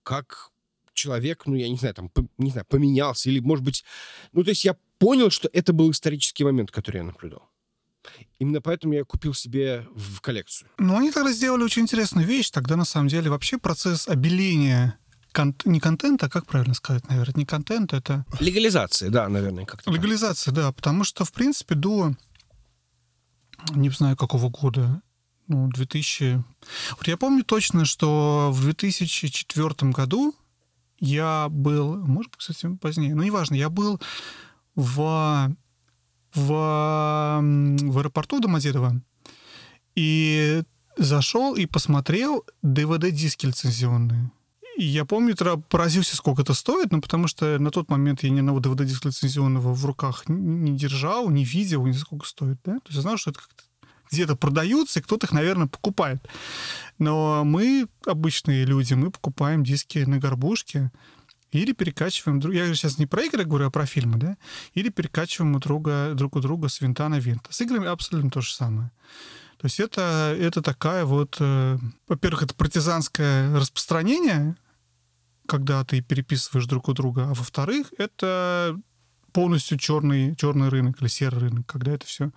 как человек, ну, я не знаю, там, не знаю, поменялся, или, может быть, ну, то есть я понял, что это был исторический момент, который я наблюдал. Именно поэтому я купил себе в коллекцию. Ну, они тогда сделали очень интересную вещь. Тогда, на самом деле, вообще процесс обеления кон- не контента, а как правильно сказать, наверное, не контент, это... Легализация, да, наверное, как-то. Легализация, да, потому что, в принципе, до, не знаю, какого года, ну, 2000... Вот я помню точно, что в 2004 году я был, может быть, кстати, позднее, но неважно, я был в, в, в аэропорту Домодедово и зашел и посмотрел DVD-диски лицензионные. И я помню, тогда поразился, сколько это стоит, ну, потому что на тот момент я ни одного DVD-диска лицензионного в руках не держал, не видел, не сколько стоит, да? То есть я знал, что это как-то где-то продаются, и кто-то их, наверное, покупает. Но мы, обычные люди, мы покупаем диски на горбушке, или перекачиваем... Я сейчас не про игры говорю, а про фильмы, да? Или перекачиваем у друга, друг у друга с винта на винт. С играми абсолютно то же самое. То есть это, это такая вот... Э, во-первых, это партизанское распространение, когда ты переписываешь друг у друга, а во-вторых, это полностью черный, черный рынок или серый рынок, когда это все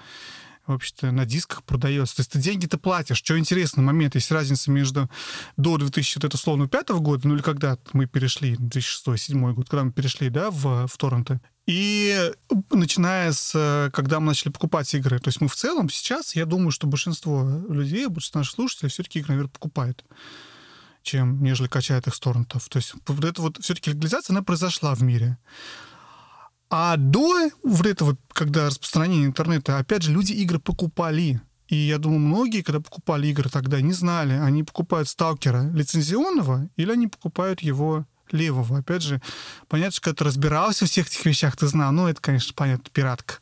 в общем-то, на дисках продается. То есть ты деньги ты платишь. Что интересный момент, есть разница между до 2000, вот это условно, пятого года, ну или когда мы перешли, 2006-2007 год, когда мы перешли, да, в, в торренты, и начиная с, когда мы начали покупать игры, то есть мы в целом сейчас, я думаю, что большинство людей, большинство наших слушателей все-таки игры, наверное, покупают чем нежели качает их с торрентов. То есть вот это вот все-таки легализация, она произошла в мире. А до вот этого, когда распространение интернета, опять же, люди игры покупали. И я думаю, многие, когда покупали игры тогда, не знали, они покупают сталкера лицензионного или они покупают его левого. Опять же, понятно, что когда ты разбирался в всех этих вещах, ты знал, ну, это, конечно, понятно, пиратка.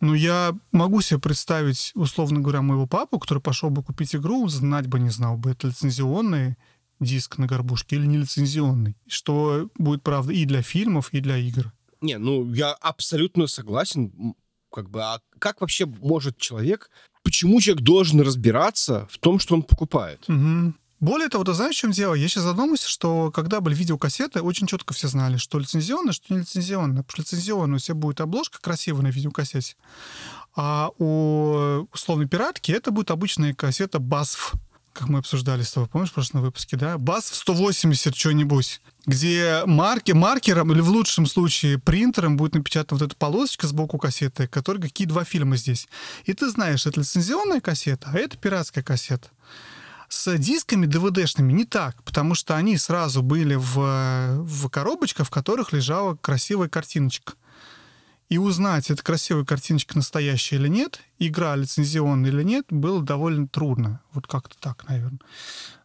Но я могу себе представить, условно говоря, моего папу, который пошел бы купить игру, знать бы не знал бы, это лицензионный диск на горбушке или нелицензионный. Что будет правда и для фильмов, и для игр. Не, ну я абсолютно согласен. Как бы, а как вообще может человек, почему человек должен разбираться в том, что он покупает? Угу. Более того, ты знаешь, в чем дело? Я сейчас задумался, что когда были видеокассеты, очень четко все знали, что лицензионно, что не лицензионно. Потому что лицензионно у тебя будет обложка красивая на видеокассете, а у условной пиратки это будет обычная кассета BASF как мы обсуждали с тобой, помнишь, в прошлом выпуске, да? БАС в 180 что-нибудь, где марки, маркером или в лучшем случае принтером будет напечатана вот эта полосочка сбоку кассеты, которая какие два фильма здесь. И ты знаешь, это лицензионная кассета, а это пиратская кассета. С дисками DVD-шными не так, потому что они сразу были в, в коробочках, в которых лежала красивая картиночка и узнать, это красивая картиночка настоящая или нет, игра лицензионная или нет, было довольно трудно. Вот как-то так, наверное.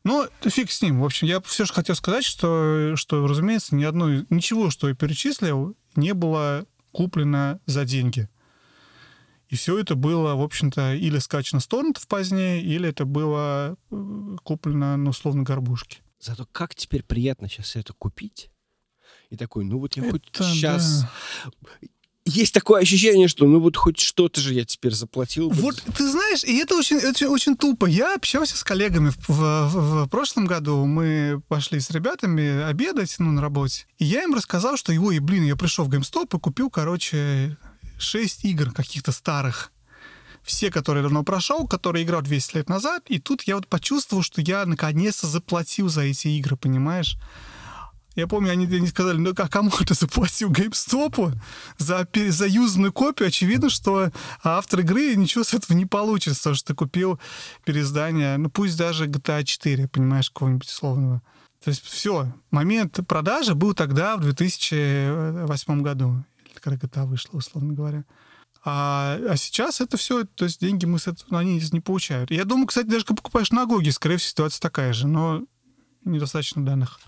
Но фиг с ним. В общем, я все же хотел сказать, что, что разумеется, ни одной, ничего, что я перечислил, не было куплено за деньги. И все это было, в общем-то, или скачано с торрентов позднее, или это было э, куплено, ну, условно, горбушки. Зато как теперь приятно сейчас это купить. И такой, ну вот я это, хоть сейчас... Да есть такое ощущение, что ну вот хоть что-то же я теперь заплатил. Вот ты знаешь, и это очень, это очень тупо. Я общался с коллегами в, в, в, прошлом году. Мы пошли с ребятами обедать ну, на работе. И я им рассказал, что, ой, блин, я пришел в GameStop и купил, короче, 6 игр каких-то старых все, которые давно прошел, которые играл 200 лет назад, и тут я вот почувствовал, что я наконец-то заплатил за эти игры, понимаешь? Я помню, они, они сказали, ну а кому ты заплатил GameStop за, за юзанную копию? Очевидно, что автор игры ничего с этого не получится, потому что ты купил переиздание, ну пусть даже GTA 4, понимаешь, какого-нибудь условного. То есть все, момент продажи был тогда, в 2008 году, когда GTA вышла, условно говоря. А, а сейчас это все, то есть деньги мы с этого, они не получают. Я думаю, кстати, даже когда покупаешь на Гоге, скорее всего, ситуация такая же, но недостаточно данных.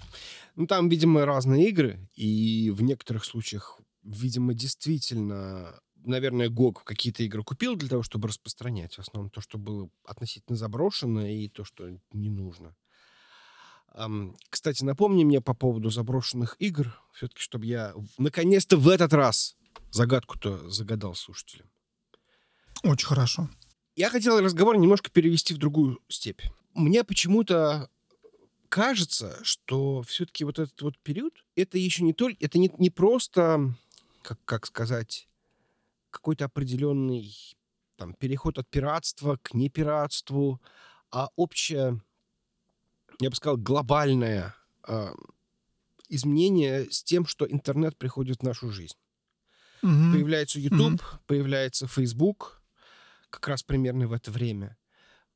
Ну, там, видимо, разные игры, и в некоторых случаях, видимо, действительно наверное, GOG какие-то игры купил для того, чтобы распространять. В основном то, что было относительно заброшено, и то, что не нужно. Кстати, напомни мне по поводу заброшенных игр, все-таки, чтобы я наконец-то в этот раз загадку-то загадал слушателям. Очень хорошо. Я хотел разговор немножко перевести в другую степь. Мне почему-то кажется, что все-таки вот этот вот период, это еще не только, это не, не просто, как, как сказать, какой-то определенный там, переход от пиратства к непиратству, а общее, я бы сказал, глобальное а, изменение с тем, что интернет приходит в нашу жизнь. Мгм. Появляется YouTube, появляется Facebook, как раз примерно в это время.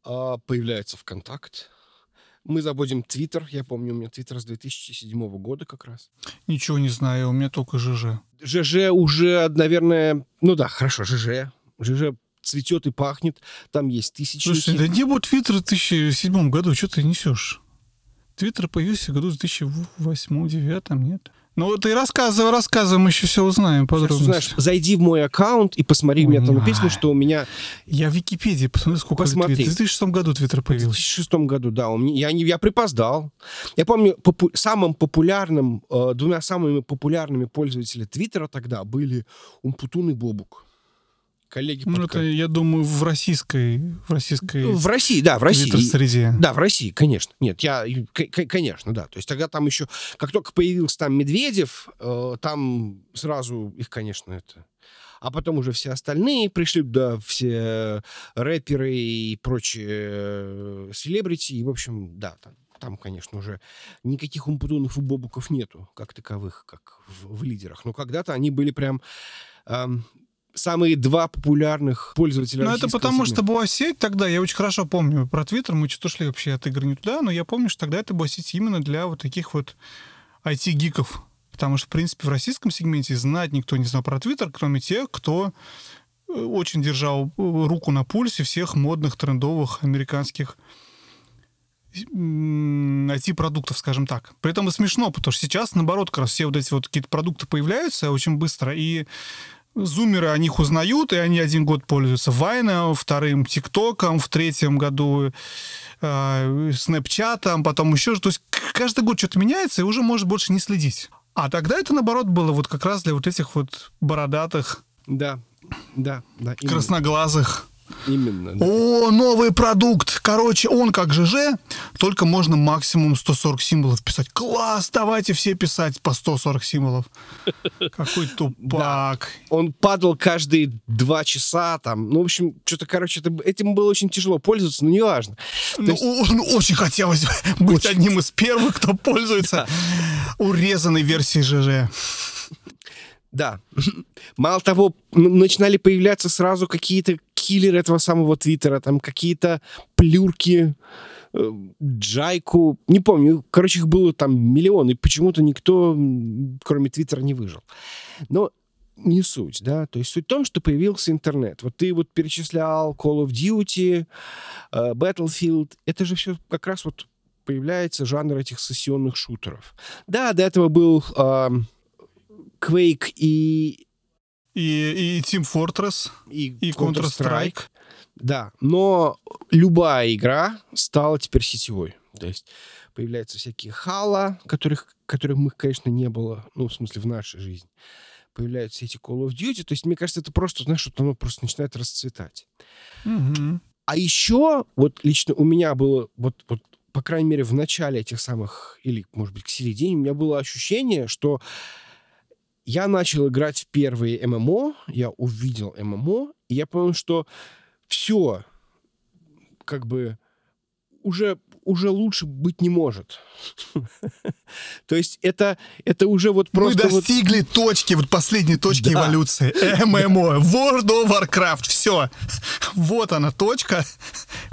А, Появляется ВКонтакт. Мы заводим Твиттер. Я помню, у меня Твиттер с 2007 года как раз. Ничего не знаю, у меня только ЖЖ. ЖЖ уже, наверное... Ну да, хорошо, ЖЖ. ЖЖ цветет и пахнет. Там есть тысячники. Слушай, да не было Твиттера в 2007 году, что ты несешь? Твиттер появился в году в 2008-2009, нет? Ну, ты рассказывай, рассказывай, мы еще все узнаем подробно. узнаешь, зайди в мой аккаунт и посмотри, у меня там написано, что у меня Я в Википедии посмотрю, сколько лет Посмотри. Твиттер. В 2006 году Твиттер в появился. 2006 году, да, у меня, я, не, я припоздал. Я помню, попу- самым популярным, э, двумя самыми популярными пользователями Твиттера тогда были Умпутун и Бобук. Коллеги Ну, это, я думаю, в российской, в российской В России, да, в России. Твиттер-среде. Да, в России, конечно. Нет, я, конечно, да. То есть тогда там еще, как только появился там Медведев, э, там сразу их, конечно, это... А потом уже все остальные пришли, да, все рэперы и прочие э, селебрити. И, в общем, да, там, там, конечно, уже никаких умпутунов и бобуков нету, как таковых, как в, в лидерах. Но когда-то они были прям эм, самые два популярных пользователя Ну, это потому, сегмента. что была сеть тогда, я очень хорошо помню про Твиттер, мы что-то шли вообще от игры не туда, но я помню, что тогда это была сеть именно для вот таких вот IT-гиков. Потому что, в принципе, в российском сегменте знать никто не знал про Твиттер, кроме тех, кто э, очень держал э, руку на пульсе всех модных, трендовых американских IT-продуктов, скажем так. При этом и смешно, потому что сейчас, наоборот, как раз все вот эти вот какие-то продукты появляются очень быстро, и зумеры о них узнают, и они один год пользуются Вайном, вторым ТикТоком, в третьем году э, Снэпчатом, потом еще... То есть каждый год что-то меняется, и уже может больше не следить. А тогда это, наоборот, было вот как раз для вот этих вот бородатых, Да, да, да. Красноглазых. Именно да. О, новый продукт! Короче, он как ЖЖ, только можно максимум 140 символов писать. Класс, давайте все писать по 140 символов. Какой тупак. Он падал каждые два часа там. Ну, в общем, что-то, короче, это, этим было очень тяжело пользоваться, но неважно. Ну, о- ну, очень хотелось быть одним из первых, кто пользуется урезанной версией ЖЖ. Да. Мало того, начинали появляться сразу какие-то киллеры этого самого Твиттера, там какие-то плюрки, э, Джайку, не помню, короче, их было там миллион, и почему-то никто, кроме Твиттера, не выжил. Но не суть, да, то есть суть в том, что появился интернет. Вот ты вот перечислял Call of Duty, э, Battlefield, это же все как раз вот появляется жанр этих сессионных шутеров. Да, до этого был ам, Quake и, И, и Team Fortress, и, и Counter-Strike. Да, но любая игра стала теперь сетевой. То есть появляются всякие Halo, которых, которых мы, конечно, не было, ну, в смысле, в нашей жизни. Появляются эти Call of Duty. То есть, мне кажется, это просто, знаешь, вот оно просто начинает расцветать. Мгм. А еще, вот лично у меня было, вот, вот, по крайней мере, в начале этих самых, или, может быть, к середине, у меня было ощущение, что я начал играть в первые ММО, я увидел ММО, и я понял, что все, как бы, уже, уже лучше быть не может. То есть это, это уже вот Мы просто... вот- достигли точки, вот последней точки Да. эволюции. ММО, World of Warcraft, все. Вот она, точка.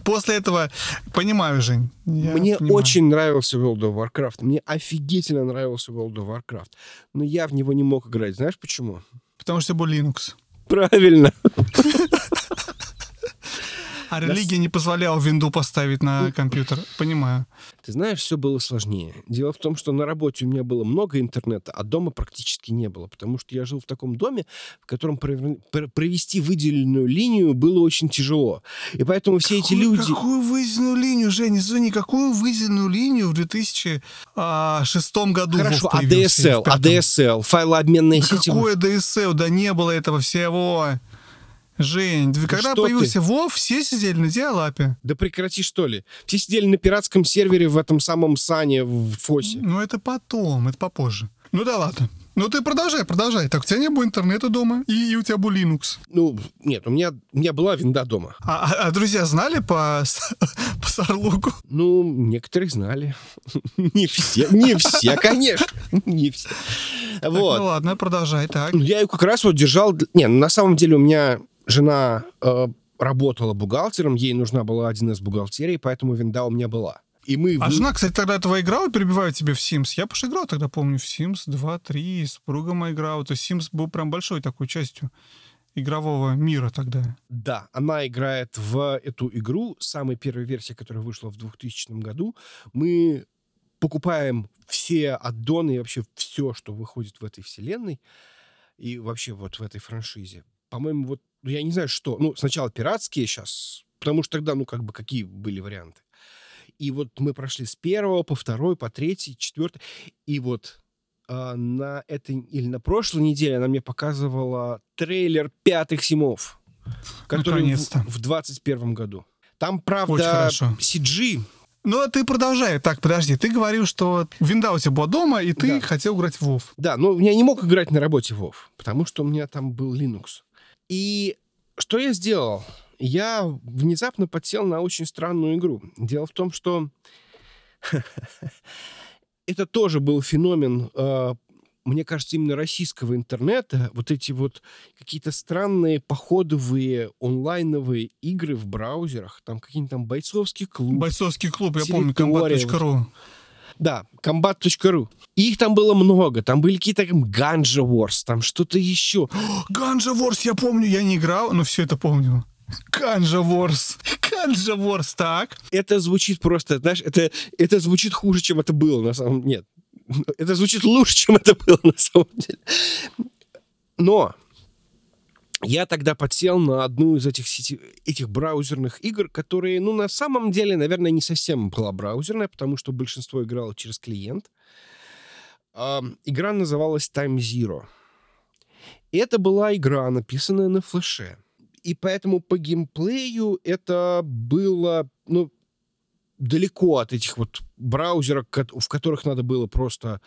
После этого, понимаю, Жень. Мне понимаю. очень нравился World of Warcraft. Мне офигительно нравился World of Warcraft. Но я в него не мог играть. Знаешь почему? Потому что был Linux. Правильно. А религия не позволяла винду поставить на компьютер. Понимаю. Ты знаешь, все было сложнее. Дело в том, что на работе у меня было много интернета, а дома практически не было, потому что я жил в таком доме, в котором провести выделенную линию было очень тяжело. И поэтому все эти Какую- люди... Какую выделенную линию, Женя, извини, какую выделенную линию в 2006 году Хорошо, ADSL, пятом? ADSL, файлообменная Да сеть. какое DSL? Да не было этого всего. Жень, да когда что появился Вов, все сидели на диалапе. Да прекрати, что ли. Все сидели на пиратском сервере в этом самом Сане в Фосе. Ну, это потом, это попозже. Ну да ладно. Ну ты продолжай, продолжай. Так, у тебя не было интернета дома, и, и у тебя был Linux. Ну, нет, у меня, у меня была винда дома. А, а- а друзья знали по, по Сарлуку? Ну, некоторые знали. Не все, не все, конечно. Не все. Так, Вот. ну ладно, продолжай, так. Ну, Я ее как раз вот держал... Не, ну, на самом деле у меня жена э, работала бухгалтером, ей нужна была 1С бухгалтерии, поэтому винда у меня была. И мы... А жена, кстати, тогда этого играла, перебиваю тебе в Sims. Я потому играл тогда, помню, в Sims 2, 3, супруга моя играла. То есть Sims был прям большой такой частью игрового мира тогда. Да, она играет в эту игру, самой первой версии, которая вышла в 2000 году. Мы покупаем все аддоны и вообще все, что выходит в этой вселенной и вообще вот в этой франшизе. По-моему, вот, ну, я не знаю, что. Ну, сначала пиратские сейчас, потому что тогда, ну, как бы, какие были варианты. И вот мы прошли с первого по второй, по третий, четвертый. И вот а, на этой или на прошлой неделе она мне показывала трейлер пятых симов, который в, Наконец-то. в 21 году. Там, правда. CG. Ну, а ты продолжай. Так, подожди, ты говорил, что винда у тебя была дома, и ты Да. хотел играть в WoW. Да, но я не мог играть на работе в WoW, потому что у меня там был Linux. И что я сделал? Я внезапно подсел на очень странную игру. Дело в том, что это тоже был феномен, э, мне кажется, именно российского интернета. Вот эти вот какие-то странные походовые онлайновые игры в браузерах. Там какие-нибудь там бойцовский клуб. Бойцовский клуб, я помню, Территория, combat.ru. Да. И их там было много. Там были какие-то там Ganja Wars, там что-то еще. Ганжа Ворс, я помню, я не играл, но все это помню. Ганжа Ворс. Ганжа Ворс, так. Это звучит просто, знаешь, это, это звучит хуже, чем это было на самом Нет. Это звучит лучше, чем это было на самом деле. Но я тогда подсел на одну из этих, сети- этих браузерных игр, которые, ну, на самом деле, наверное, не совсем была браузерная, потому что большинство играло через клиент. Игра называлась Time Zero. И это была игра, написанная на флеше. И поэтому по геймплею это было, ну, далеко от этих вот браузеров, в которых надо было просто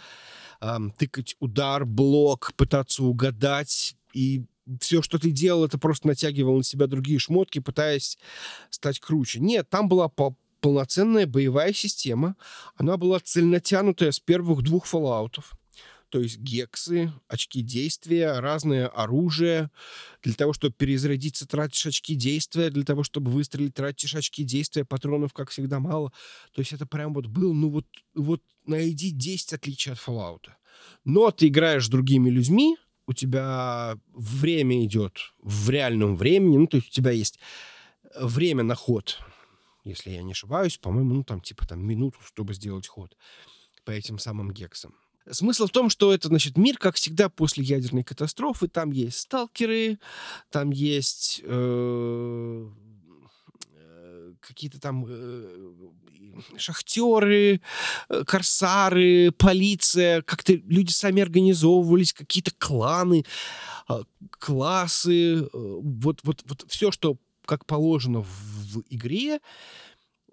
ам, тыкать удар, блок, пытаться угадать. И все, что ты делал, это просто натягивал на себя другие шмотки, пытаясь стать круче. Нет, там была по- полноценная боевая система. Она была цельнотянутая с первых двух фоллаутов. То есть гексы, очки действия, разное оружие. Для того, чтобы перезарядиться, тратишь очки действия. Для того, чтобы выстрелить, тратишь очки действия. Патронов, как всегда, мало. То есть это прям вот был, ну вот, вот найди 10 отличий от Fallout. Но ты играешь с другими людьми, у тебя время идет в реальном времени, ну, то есть у тебя есть время на ход, если я не ошибаюсь, по-моему, ну, там, типа, там, минуту, чтобы сделать ход по этим самым гексам. Смысл в том, что это, значит, мир, как всегда, после ядерной катастрофы. Там есть сталкеры, там есть э, э, какие-то там э, шахтеры, э, корсары, полиция. Как-то люди сами организовывались, какие-то кланы, э, классы. э, Вот, вот, вот все, что как положено в, в игре,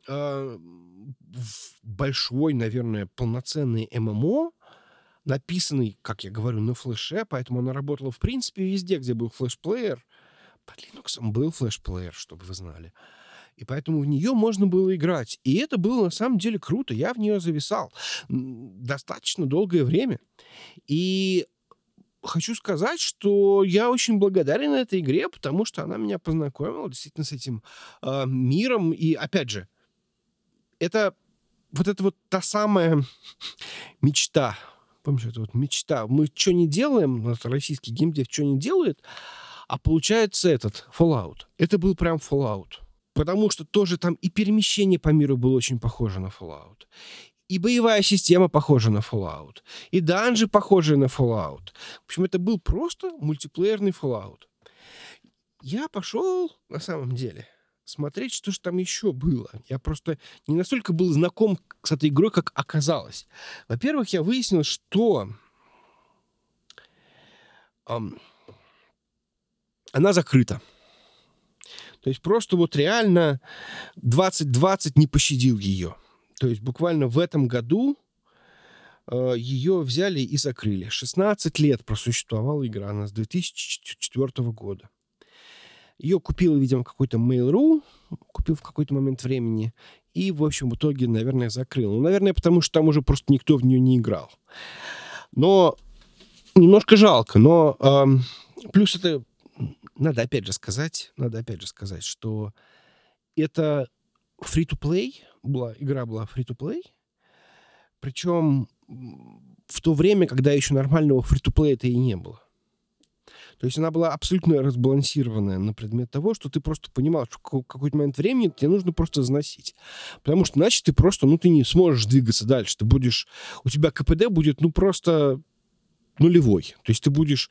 э, в большой, наверное, полноценный ММО, написанный, как я говорю, на флеше, поэтому она работала, в принципе, везде, где был флешплеер. Под Linux был флешплеер, чтобы вы знали. И поэтому в нее можно было играть. И это было на самом деле круто. Я в нее зависал достаточно долгое время. И хочу сказать, что я очень благодарен этой игре, потому что она меня познакомила действительно с этим э, миром. И опять же, это вот это вот та самая мечта. Помнишь, это вот мечта. Мы что не делаем, у нас российский геймдев что не делает, а получается этот Fallout. Это был прям Fallout. Потому что тоже там и перемещение по миру было очень похоже на Fallout. И боевая система похожа на Fallout. И данжи похожи на Fallout. В общем, это был просто мультиплеерный Fallout. Я пошел, на самом деле, смотреть, что же там еще было. Я просто не настолько был знаком с этой игрой, как оказалось. Во-первых, я выяснил, что эм, она закрыта. То есть просто вот реально 2020 не пощадил ее. То есть буквально в этом году э, ее взяли и закрыли. 16 лет просуществовала игра, она с 2004 года. Ее купил, видимо, какой-то Mail.ru, купил в какой-то момент времени, и, в общем, в итоге, наверное, закрыл. Ну, наверное, потому что там уже просто никто в нее не играл. Но немножко жалко, но эм, плюс это надо опять же сказать, надо опять же сказать, что это free-to-play была, игра была free-to-play, причем в то время, когда еще нормального free-to-play это и не было. То есть она была абсолютно разбалансированная на предмет того, что ты просто понимал, что в какой-то момент времени тебе нужно просто заносить. Потому что иначе ты просто, ну, ты не сможешь двигаться дальше. Ты будешь... У тебя КПД будет, ну, просто нулевой. То есть ты будешь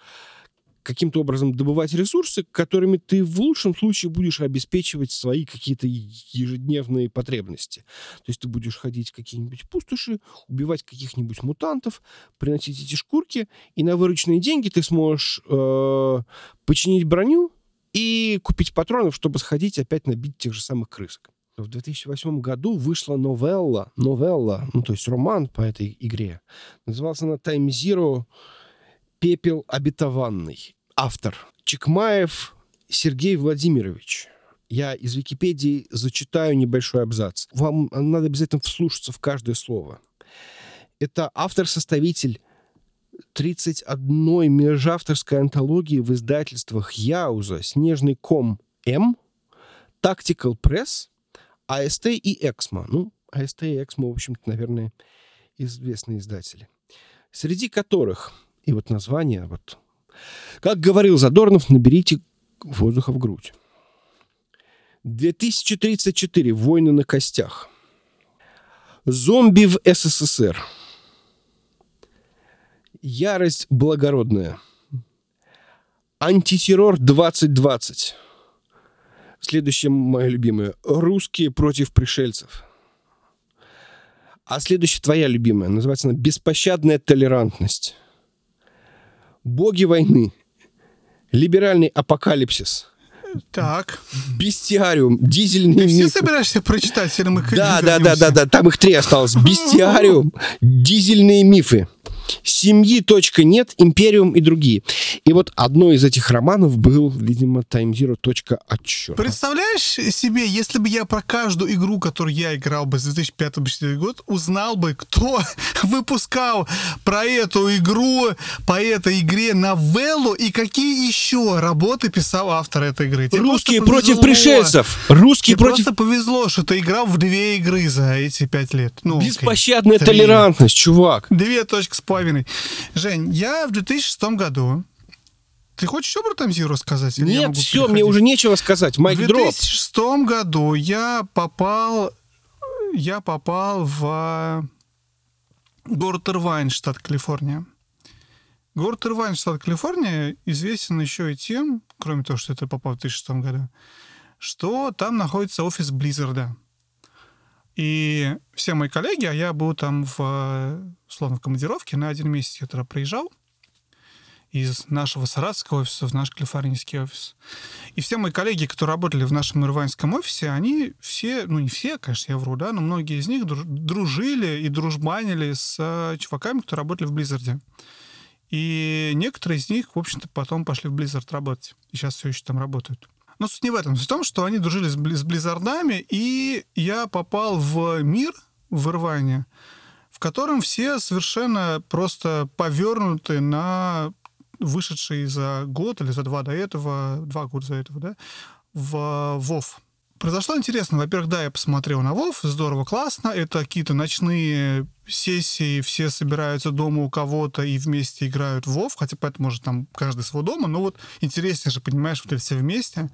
каким-то образом добывать ресурсы, которыми ты в лучшем случае будешь обеспечивать свои какие-то ежедневные потребности. То есть ты будешь ходить в какие-нибудь пустоши, убивать каких-нибудь мутантов, приносить эти шкурки, и на вырученные деньги ты сможешь э, починить броню и купить патронов, чтобы сходить опять набить тех же самых крысок. В 2008 году вышла новелла, новелла, ну то есть роман по этой игре. Назывался она Time Zero «Пепел обетованный». Автор Чекмаев Сергей Владимирович. Я из Википедии зачитаю небольшой абзац. Вам надо обязательно вслушаться в каждое слово. Это автор-составитель 31-й межавторской антологии в издательствах Яуза, Снежный ком М, Tactical Press, АСТ и Эксмо. Ну, АСТ и Эксмо, в общем-то, наверное, известные издатели. Среди которых и вот название, вот. Как говорил Задорнов, наберите воздуха в грудь. 2034. Войны на костях. Зомби в СССР. Ярость благородная. Антитеррор 2020. Следующее мое любимое. Русские против пришельцев. А следующая твоя любимая. Называется она «Беспощадная толерантность» боги войны, либеральный апокалипсис, так. Бестиариум, дизельные Ты мифы. все собираешься прочитать, или мы Да, да, да, да, да, там их три осталось. Бестиариум, дизельные мифы, семьи. Точка нет, империум и другие. И вот одно из этих романов был, видимо, Time Zero. Отчет. Представляешь себе, если бы я про каждую игру, которую я играл бы с 2005 год, узнал бы, кто выпускал про эту игру, по этой игре новеллу и какие еще работы писал автор этой игры. Тебе Русские против пришельцев. Русские Тебе против... просто повезло, что ты играл в две игры за эти пять лет. Ну, Беспощадная окей. толерантность, чувак. Две точки с половиной. Жень, я в 2006 году ты хочешь еще про Таймзиру рассказать? Нет, все, мне уже нечего сказать. Майк В 2006 дроп. году я попал, я попал в город Ирвайн, штат Калифорния. Город Ирвайн, штат Калифорния, известен еще и тем, кроме того, что это попал в 2006 году, что там находится офис Близзарда. И все мои коллеги, а я был там в, условно, в командировке на один месяц, я туда приезжал, из нашего саратовского офиса в наш калифорнийский офис. И все мои коллеги, которые работали в нашем ирванском офисе, они все, ну не все, конечно, я вру, да, но многие из них дружили и дружбанили с э, чуваками, которые работали в Blizzard е. И некоторые из них, в общем-то, потом пошли в Blizzard работать. И сейчас все еще там работают. Но суть не в этом. Суть в том, что они дружили с, с Blizzard ами, и я попал в мир, в Ирване, в котором все совершенно просто повернуты на вышедший за год или за два до этого, два года до этого, да, в ВОВ. Произошло интересно. Во-первых, да, я посмотрел на ВОВ, здорово, классно. Это какие-то ночные сессии, все собираются дома у кого-то и вместе играют в ВОВ, хотя поэтому, может, там каждый своего дома, но вот интереснее же, понимаешь, вот это все вместе.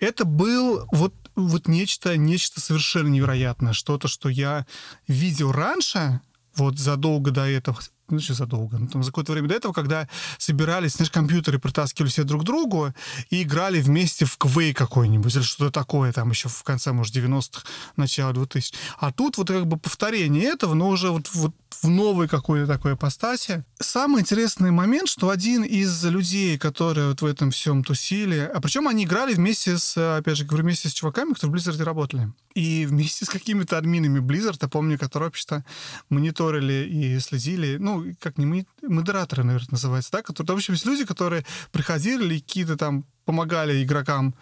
Это был вот, вот нечто, нечто совершенно невероятное. Что-то, что я видел раньше, вот задолго до этого, ну, что задолго, ну, там, за какое-то время до этого, когда собирались, знаешь, компьютеры притаскивали все друг к другу и играли вместе в квей какой-нибудь или что-то такое, там еще в конце, может, 90-х, начало 2000 А тут вот как бы повторение этого, но уже вот, вот в новой какой-то такой апостасе. Самый интересный момент, что один из людей, которые вот в этом всем тусили, а причем они играли вместе с, опять же, говорю, вместе с чуваками, которые в Blizzard работали. И вместе с какими-то админами Blizzard, я помню, которые вообще-то мониторили и следили, ну, как не модераторы, наверное, называется, да, которые, в общем, есть люди, которые приходили и какие-то там помогали игрокам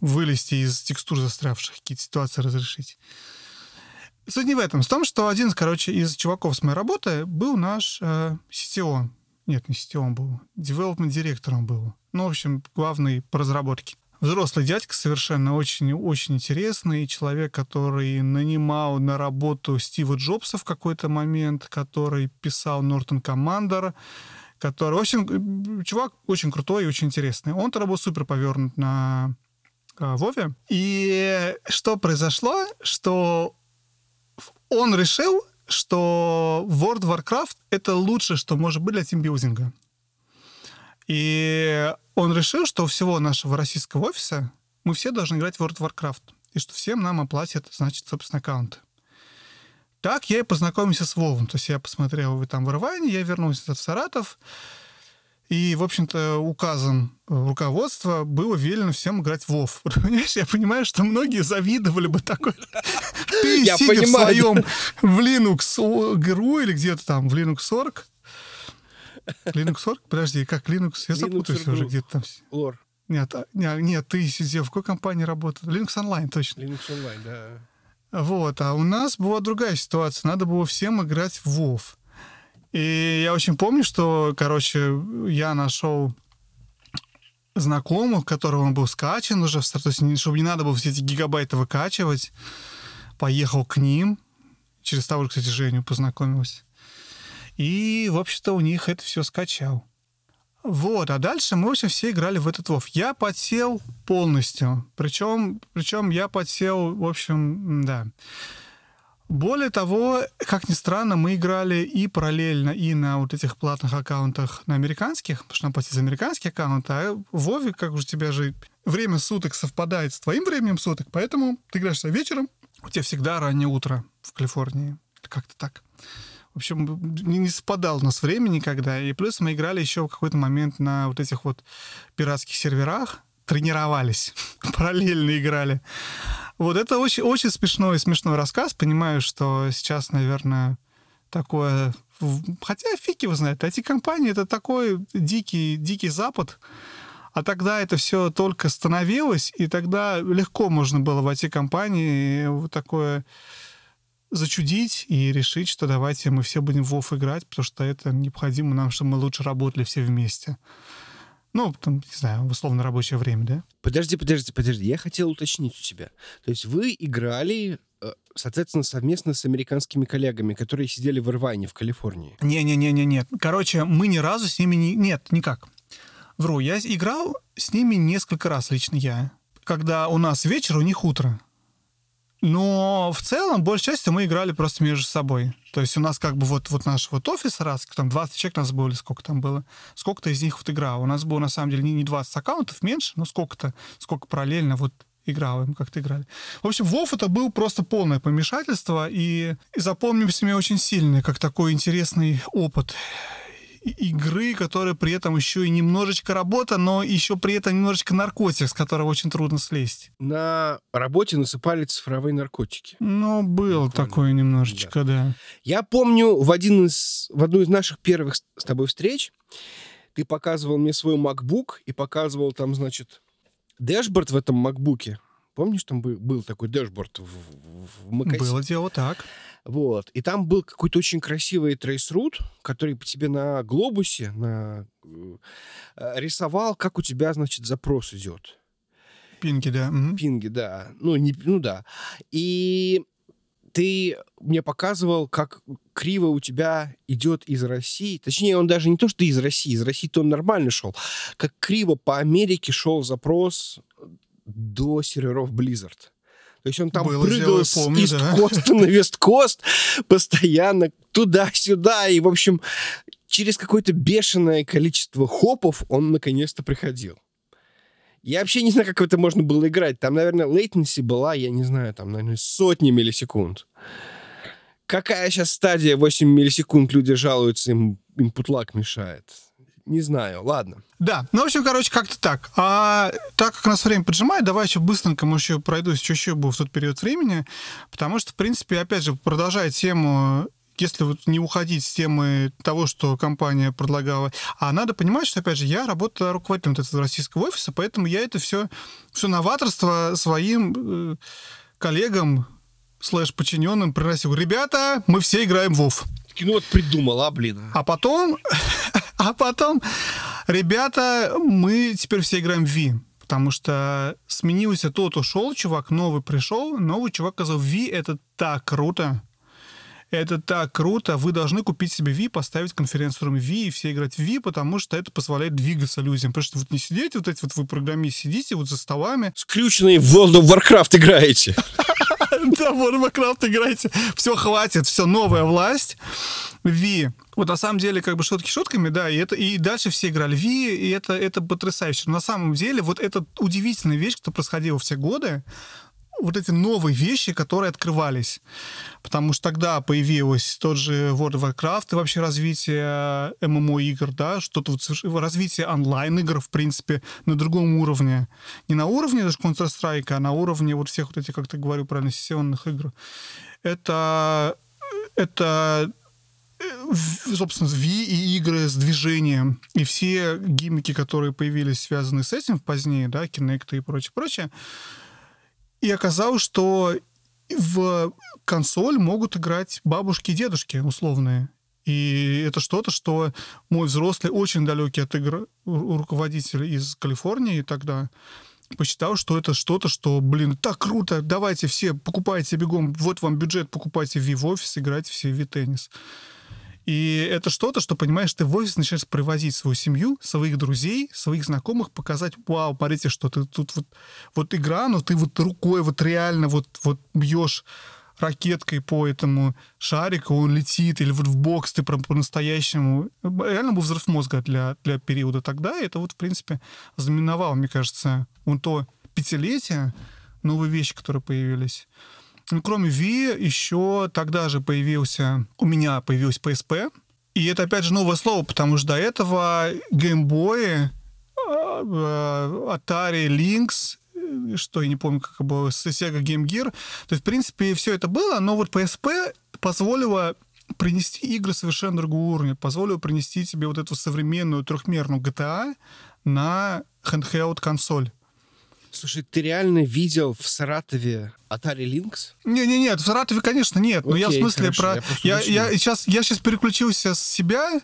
вылезти из текстур застрявших, какие-то ситуации разрешить. Суть не в этом. В том, что один, короче, из чуваков с моей работы был наш э, CTO. Нет, не CTO он был. Development директором был. Ну, в общем, главный по разработке. Взрослый дядька совершенно очень-очень интересный. Человек, который нанимал на работу Стива Джобса в какой-то момент, который писал Norton Commander, который... В общем, чувак очень крутой и очень интересный. Он-то был супер повернут на э, Вове. И что произошло? Что он решил, что World of Warcraft — это лучшее, что может быть для тимбилдинга. И он решил, что у всего нашего российского офиса мы все должны играть в World of Warcraft. И что всем нам оплатят, значит, собственно, аккаунты. Так я и познакомился с Вовом. То есть я посмотрел там в Ирвайне, я вернулся в Саратов, и, в общем-то, указом руководства было велено всем играть в WoW. Понимаешь, я понимаю, что многие завидовали бы такой. Ты, я сидя понимаю, в своем в Linux ГРУ или где-то там, в Linux 40. Linux 40? Подожди, как Linux? Я запутаюсь уже где-то там. Лор. Нет, а, нет, нет, ты сидел в какой компании работал? Linux Online, точно. Linux Online, да. Вот, а у нас была другая ситуация. Надо было всем играть в WoW. И я очень помню, что, короче, я нашел знакомых, которого он был скачан уже, то есть чтобы не надо было все эти гигабайты выкачивать. Поехал к ним, через того кстати, Женю познакомился. И, в общем-то, у них это все скачал. Вот, а дальше мы, в общем, все играли в этот Вов. Я подсел полностью. Причем, причем я подсел, в общем, да. Более того, как ни странно, мы играли и параллельно, и на вот этих платных аккаунтах на американских, потому что нам платить за американский аккаунт, а Вове, как уже тебя же время суток совпадает с твоим временем суток, поэтому ты играешь вечером, у тебя всегда раннее утро в Калифорнии. Как-то так. В общем, не, не у нас время никогда. И плюс мы играли еще в какой-то момент на вот этих вот пиратских серверах, тренировались, параллельно играли. Вот это очень, очень смешной смешной рассказ. Понимаю, что сейчас, наверное, такое... Хотя фиг его знает. Эти компании — это такой дикий, дикий запад. А тогда это все только становилось, и тогда легко можно было в эти компании вот такое зачудить и решить, что давайте мы все будем в WoW играть, потому что это необходимо нам, чтобы мы лучше работали все вместе. Ну, там, не знаю, в условно рабочее время, да? Подожди, подожди, подожди. Я хотел уточнить у тебя. То есть вы играли, э, соответственно, совместно с американскими коллегами, которые сидели в Ирвайне, в Калифорнии? Не-не-не-не, нет. Короче, мы ни разу с ними не... Нет, никак. Вру, я играл с ними несколько раз лично я. Когда у нас вечер, у них утро. Но в целом, большей частью мы играли просто между собой. То есть у нас как бы вот, вот наш вот офис раз, там 20 человек нас было, сколько там было, сколько-то из них вот играл. У нас было на самом деле не 20 аккаунтов, меньше, но сколько-то, сколько параллельно вот играл, мы как-то играли. В общем, Вов это был просто полное помешательство, и, и запомнился мне очень сильно, как такой интересный опыт игры, которая при этом еще и немножечко работа, но еще при этом немножечко наркотик, с которого очень трудно слезть. На работе насыпали цифровые наркотики. Ну, было Я такое помню. немножечко, да. да. Я помню в, один из, в одну из наших первых с тобой встреч ты показывал мне свой MacBook и показывал там, значит, dashboard в этом MacBook. Помнишь, там был такой dashboard в, в, macOS е? Было дело так. Вот. И там был какой-то очень красивый traceroute, который по тебе на глобусе на, э, рисовал, как у тебя, значит, запрос идет. Пинги, да. Пинги, да. Ну, не, ну да. И ты мне показывал, как криво у тебя идет из России. Точнее, он даже не то, что из России. Из России-то он нормально шел. Как криво по Америке шел запрос до серверов Blizzard. То есть он там Было прыгал дело, с помню, да. Ист-Коста на Вест-Кост постоянно туда-сюда. И, в общем, через какое-то бешеное количество хопов он наконец-то приходил. Я вообще не знаю, как в это можно было играть. Там, наверное, latency была, я не знаю, там, наверное, сотни миллисекунд. Какая сейчас стадия 8 миллисекунд люди жалуются, им lag мешает? Не знаю, ладно. Да, ну, в общем, короче, как-то так. А так как нас время поджимает, давай еще быстренько, может, еще пройдусь, было в тот период времени, потому что, в принципе, опять же, продолжая тему если вот не уходить с темы того, что компания предлагала. А надо понимать, что, опять же, я работаю руководителем этого российского офиса, поэтому я это все, все новаторство своим э, коллегам слэш подчиненным приносил. Ребята, мы все играем в WoW. Ну вот придумал, а, блин. А потом, а потом, ребята, мы теперь все играем в V. Потому что сменился тот, ушел чувак, новый пришел, новый чувак сказал, V это так круто. Это так круто. Вы должны купить себе V, поставить конференц-рум V и все играть в V, потому что это позволяет двигаться людям. Потому что вот не сидите, вот эти вот вы программисты сидите вот за столами. Скрюченные в World of Warcraft играете. Да, World of Warcraft играете. Все, хватит, все, новая власть. Ви. Вот на самом деле, как бы шутки шутками, да, и, это, и дальше все играли Ви, и это, это потрясающе. На самом деле, вот эта удивительная вещь, что происходила все годы, вот эти новые вещи, которые открывались. Потому что тогда появилось тот же World of Warcraft и вообще развитие ММО-игр, да, что-то вот развитие онлайн-игр, в принципе, на другом уровне. Не на уровне даже Counter-Strike, а на уровне вот всех вот этих, как ты говорю правильно, сессионных игр. Это, это в- собственно, V и игры с движением, и все гиммики, которые появились, связанные с этим позднее, да, Kinect и прочее, прочее, и оказалось, что в консоль могут играть бабушки и дедушки условные. И это что-то, что мой взрослый, очень далекий от игр ру- руководитель из Калифорнии тогда посчитал, что это что-то, что, блин, так круто, давайте все, покупайте бегом, вот вам бюджет, покупайте V в офис, играйте все в V-теннис. И это что-то, что, понимаешь, ты в офис начинаешь привозить свою семью, своих друзей, своих знакомых, показать, вау, смотрите, что ты тут вот, вот игра, но ты вот рукой вот реально вот, вот бьешь ракеткой по этому шарику, он летит, или вот в бокс ты прям по-настоящему. Реально был взрыв мозга для, для периода тогда, и это вот, в принципе, знаменовало, мне кажется, вот то пятилетие, новые вещи, которые появились. Ну, кроме V, еще тогда же появился, у меня появилась PSP, и это, опять же, новое слово, потому что до этого геймбои, э, Atari Lynx, э, что я не помню, как было, Sega Game Gear. То есть, в принципе, все это было, но вот PSP позволило принести игры совершенно другого уровня, позволило принести тебе вот эту современную трехмерную GTA на handheld консоль. Слушай, ты реально видел в Саратове Atari Lynx? Не-не-нет, в Саратове, конечно, нет. Но я в Окей, смысле хорошо, про... я Я, я, сейчас, я сейчас переключился с себя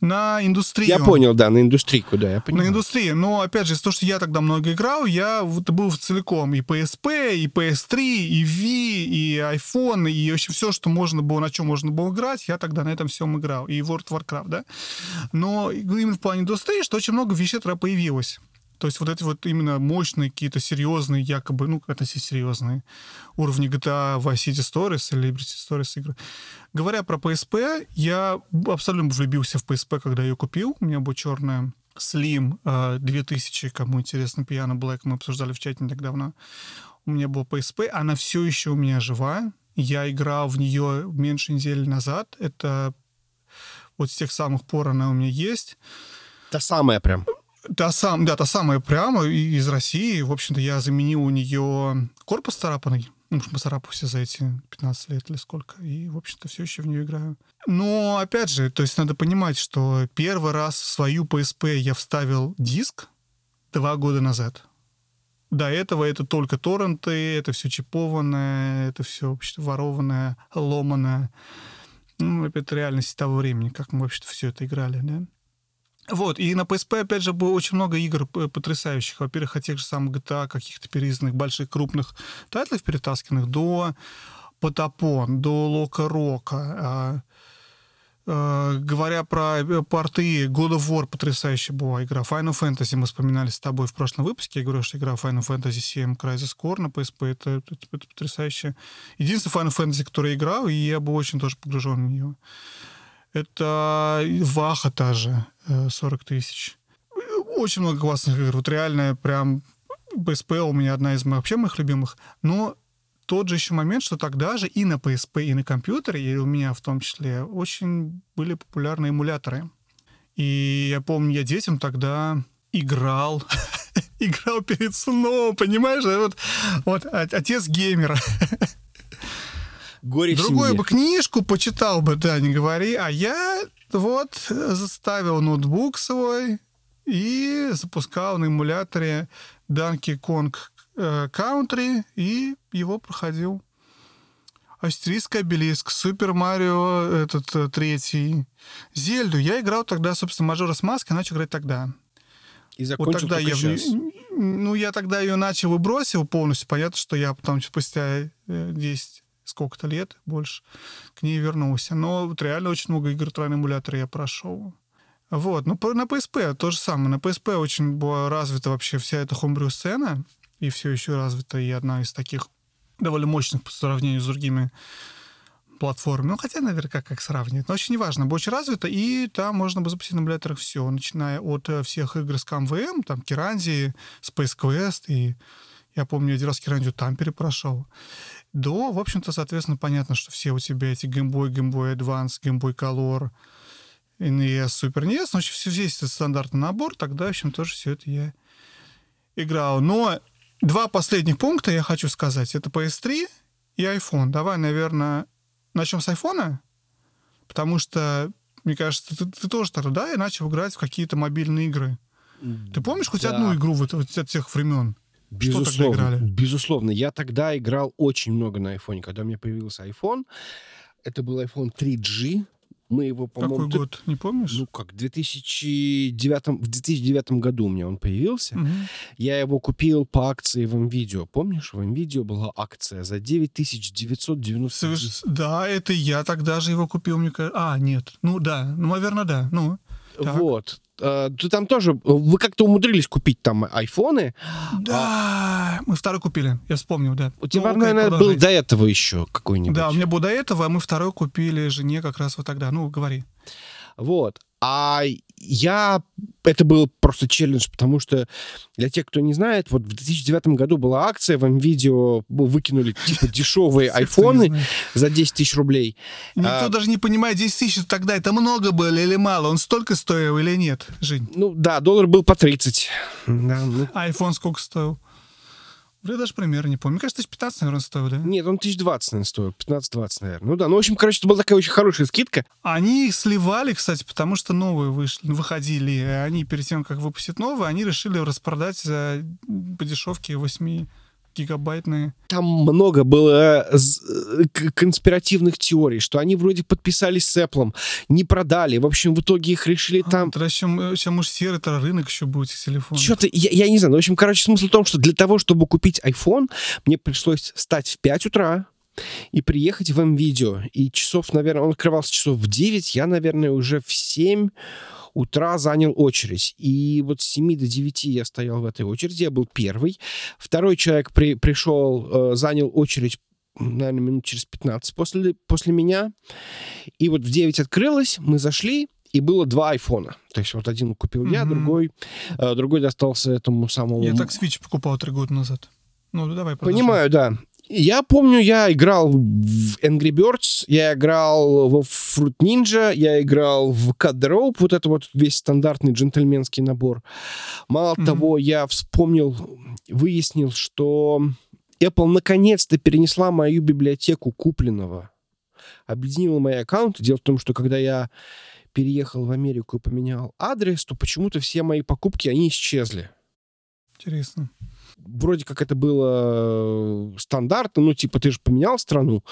на индустрию. Я понял, да, на индустрийку, да, я На понял. индустрию. Но, опять же, из-за того, что я тогда много играл, я вот был в целиком. И PSP, и PS3, и V, и iPhone, и вообще все, что можно было, на чем можно было играть, я тогда на этом всем играл. И World of Warcraft, да. Но именно в плане индустрии, что очень много вещей тогда появилось. То есть вот эти вот именно мощные какие-то серьезные, якобы, ну, относительно серьезные уровни GTA Vice City Stories или Liberty Stories игры. Говоря про PSP, я абсолютно влюбился в PSP, когда ее купил. У меня была черная Slim э, 2000, кому интересно, Piano Black, мы обсуждали в чате не так давно. У меня была PSP, она все еще у меня жива. Я играл в нее меньше недели назад. Это вот с тех самых пор она у меня есть. Та самая прям. Та, сам, да, та самая прямо из России. В общем-то, я заменил у нее корпус царапанный. Ну, мы царапался за эти 15 лет или сколько. И, в общем-то, все еще в нее играю. Но, опять же, то есть надо понимать, что первый раз в свою PSP я вставил диск два года назад. До этого это только торренты, это все чипованное, это все вообще ворованное, ломаное. Ну, это реальность того времени, как мы вообще-то все это играли, да? Вот, и на PSP, опять же, было очень много игр потрясающих. Во-первых, от тех же самых GTA, каких-то переизданных больших крупных тайтлов перетасканных, до Потапон, до Лока Рока, а, Э, говоря про э, порты, God of War потрясающая была игра. Final Fantasy мы вспоминали с тобой в прошлом выпуске. Я говорю, что игра Final Fantasy 7 Crisis Core на PSP, это, это, это потрясающе. Единственный Final Fantasy, который я играл, и я был очень тоже погружен в нее. Это Ваха та же, 40 тысяч. Очень много классных игр. Вот реально прям PSP у меня одна из моих, вообще моих любимых. Но тот же еще момент, что тогда же и на PSP, и на компьютере, и у меня в том числе, очень были популярны эмуляторы. И я помню, я детям тогда играл, играл перед сном, понимаешь? Вот, вот отец геймера. Горе Другую бы книжку почитал бы, да, не говори, а я вот заставил ноутбук свой и запускал на эмуляторе Donkey Kong Country и его проходил. Астериск, Обелиск, Супер Марио этот э, третий, Зельду. Я играл тогда, собственно, Мажора с Маской, начал играть тогда. И закончил вот тогда я сейчас. Ну, я тогда ее начал и бросил полностью. Понятно, что я потом спустя 10 э, сколько-то лет больше к ней вернулся. Но вот реально очень много игр на эмуляторе я прошел. Вот, ну, на PSP то же самое. На PSP очень была развита вообще вся эта хомбрю сцена и все еще развита, и одна из таких довольно мощных по сравнению с другими платформами. Ну, хотя, наверное, как, сравнивать. Но очень важно. Очень развито, и там можно бы запустить на эмуляторах все, начиная от э, всех игр с КМВМ, там, Киранзи, Space Quest, и я помню, один раз Киранзию там перепрошел, до, в общем-то, соответственно, понятно, что все у тебя эти Game Boy, Game Boy Advance, Game Boy Color, NES, Super NES, ну, все, весь этот стандартный набор, тогда, в общем, тоже все это я играл. Но Два последних пункта я хочу сказать. Это PS3 и iPhone. Давай, наверное, начнем с iPhone, потому что, мне кажется, ты, ты тоже тогда да, и начал играть в какие-то мобильные игры. Ты помнишь хоть да. одну игру вот, вот от тех времен? Безусловно, Что тогда играли? безусловно. Я тогда играл очень много на iPhone. Когда у меня появился iPhone, это был iPhone 3G, мы его, по-моему... Какой год, не помнишь? Ну как, 2009, в 2009 году у меня он появился. Угу. Я его купил по акции в МВидео. Помнишь, в МВидео была акция за 9990... Соверш... Да, это я тогда же его купил, мне кажется. А, нет, ну да, ну, наверное, да, ну... Так. Вот. А, ты там тоже... Вы как-то умудрились купить там айфоны. Да, а... мы второй купили. Я вспомнил, да. У тебя, ну, наверное, был до этого еще какой-нибудь. Да, у меня был до этого, а мы второй купили жене как раз вот тогда. Ну, говори. Вот. А я... Это был просто челлендж, потому что для тех, кто не знает, вот в 2009 году была акция, в видео выкинули типа дешевые айфоны за 10 тысяч рублей. Никто а, даже не понимает, 10 тысяч тогда это много было или мало? Он столько стоил или нет, Жень? Ну да, доллар был по 30. Да, ну. А iPhone сколько стоил? Я даже примерно не помню. Мне кажется, 1015, наверное, стоил, да? Нет, он 1020, наверное, стоил. 15-20, наверное. Ну да, ну, в общем, короче, это была такая очень хорошая скидка. Они сливали, кстати, потому что новые вышли, выходили. Они перед тем, как выпустить новые, они решили распродать за по дешевке 8 гигабайтные. Там много было э, э, конспиративных теорий, что они вроде подписались с Apple, не продали. В общем, в итоге их решили а, там... Тогда еще, еще может, серый это рынок еще будет с телефоном. Что-то, я, я не знаю. Ну, в общем, короче, смысл в том, что для того, чтобы купить iPhone, мне пришлось встать в 5 утра, и приехать в М-видео. И часов, наверное, он открывался часов в 9, я, наверное, уже в 7 утра занял очередь. И вот с 7 до 9 я стоял в этой очереди, я был первый. Второй человек при, пришел, э, занял очередь наверное, минут через 15 после, после меня. И вот в 9 открылось, мы зашли, и было два айфона. То есть вот один купил mm-hmm. я, другой, э, другой достался этому самому... Я так Switch покупал три года назад. Ну, давай продолжим. Понимаю, да. Я помню, я играл в Angry Birds, я играл в Fruit Ninja, я играл в Cut the Rope, вот это вот весь стандартный джентльменский набор. Мало mm-hmm. того, я вспомнил, выяснил, что Apple наконец-то перенесла мою библиотеку купленного, объединила мои аккаунты. Дело в том, что когда я переехал в Америку и поменял адрес, то почему-то все мои покупки, они исчезли. Интересно вроде как это было э, стандартно, ну, типа, ты же поменял страну,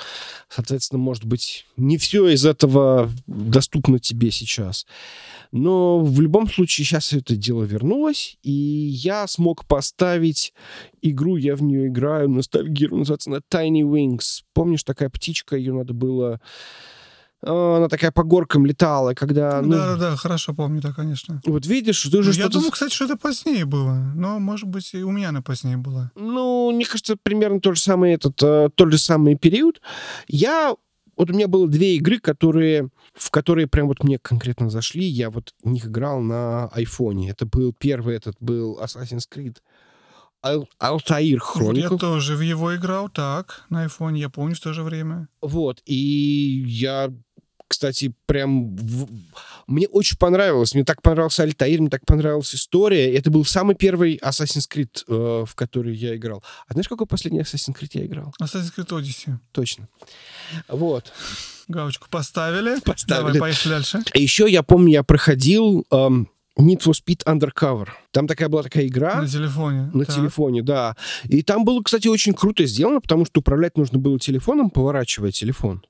соответственно, может быть, не все из этого доступно тебе сейчас. Но в любом случае сейчас это дело вернулось, и я смог поставить игру, я в нее играю, ностальгирую, называется она Tiny Wings. Помнишь, такая птичка, ее надо было она такая по горкам летала, когда... ну, Да-да-да, хорошо помню, да, конечно. Вот видишь, ты Ну, же Я что-то... думаю, кстати, что это позднее было. Но, может быть, и у меня она позднее была. Ну, мне кажется, примерно тот же самый этот, э, тот же самый период. Я вот у меня было две игры, которые в которые прям вот мне конкретно зашли. Я вот в них играл на айфоне. Это был первый, этот был Assassin's Creed Ал- Altair Вот я тоже в его играл, так, на айфоне, я помню в то же время. Вот, и я, кстати, прям... в- Мне очень понравилось. Мне так понравился Альтаир, мне так понравилась история. Это был самый первый Assassin's Creed, э, в который я играл. А знаешь, какой последний Assassin's Creed я играл? Assassin's Creed Odyssey. Точно. Вот. Галочку поставили. Поставили. Давай, поехали дальше. Еще я помню, я проходил эм, Need for Speed Undercover. Там такая была такая игра. На телефоне. На Так. телефоне, да. И там было, кстати, очень круто сделано, потому что управлять нужно было телефоном, поворачивая телефон.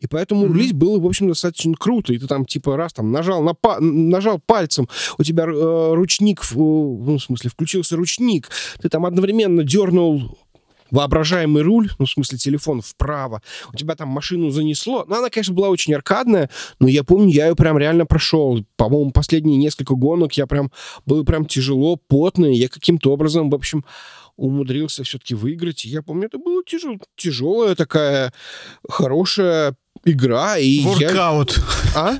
И поэтому рулить было, в общем, достаточно круто. И ты там, типа, раз там нажал, на па- нажал пальцем, у тебя э, ручник, в- ну, в смысле, включился ручник, ты там одновременно дернул воображаемый руль, ну, в смысле, телефон вправо, у тебя там машину занесло. Ну, она, конечно, была очень аркадная, но я помню, я ее прям реально прошел. По-моему, последние несколько гонок я прям... Было прям тяжело, потно, я каким-то образом, в общем, умудрился все-таки выиграть. И я помню, это была тяжел, тяжелая такая хорошая игра. И я... Воркаут. А?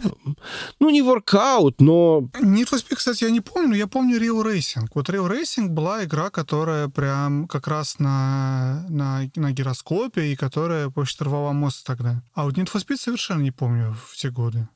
Ну, не воркаут, но... Need for Speed, кстати, я не помню, но я помню Real Racing. Вот Real Racing была игра, которая прям как раз на, на, на гироскопе и которая почти рвала мост тогда. А вот Need for Speed совершенно не помню в те годы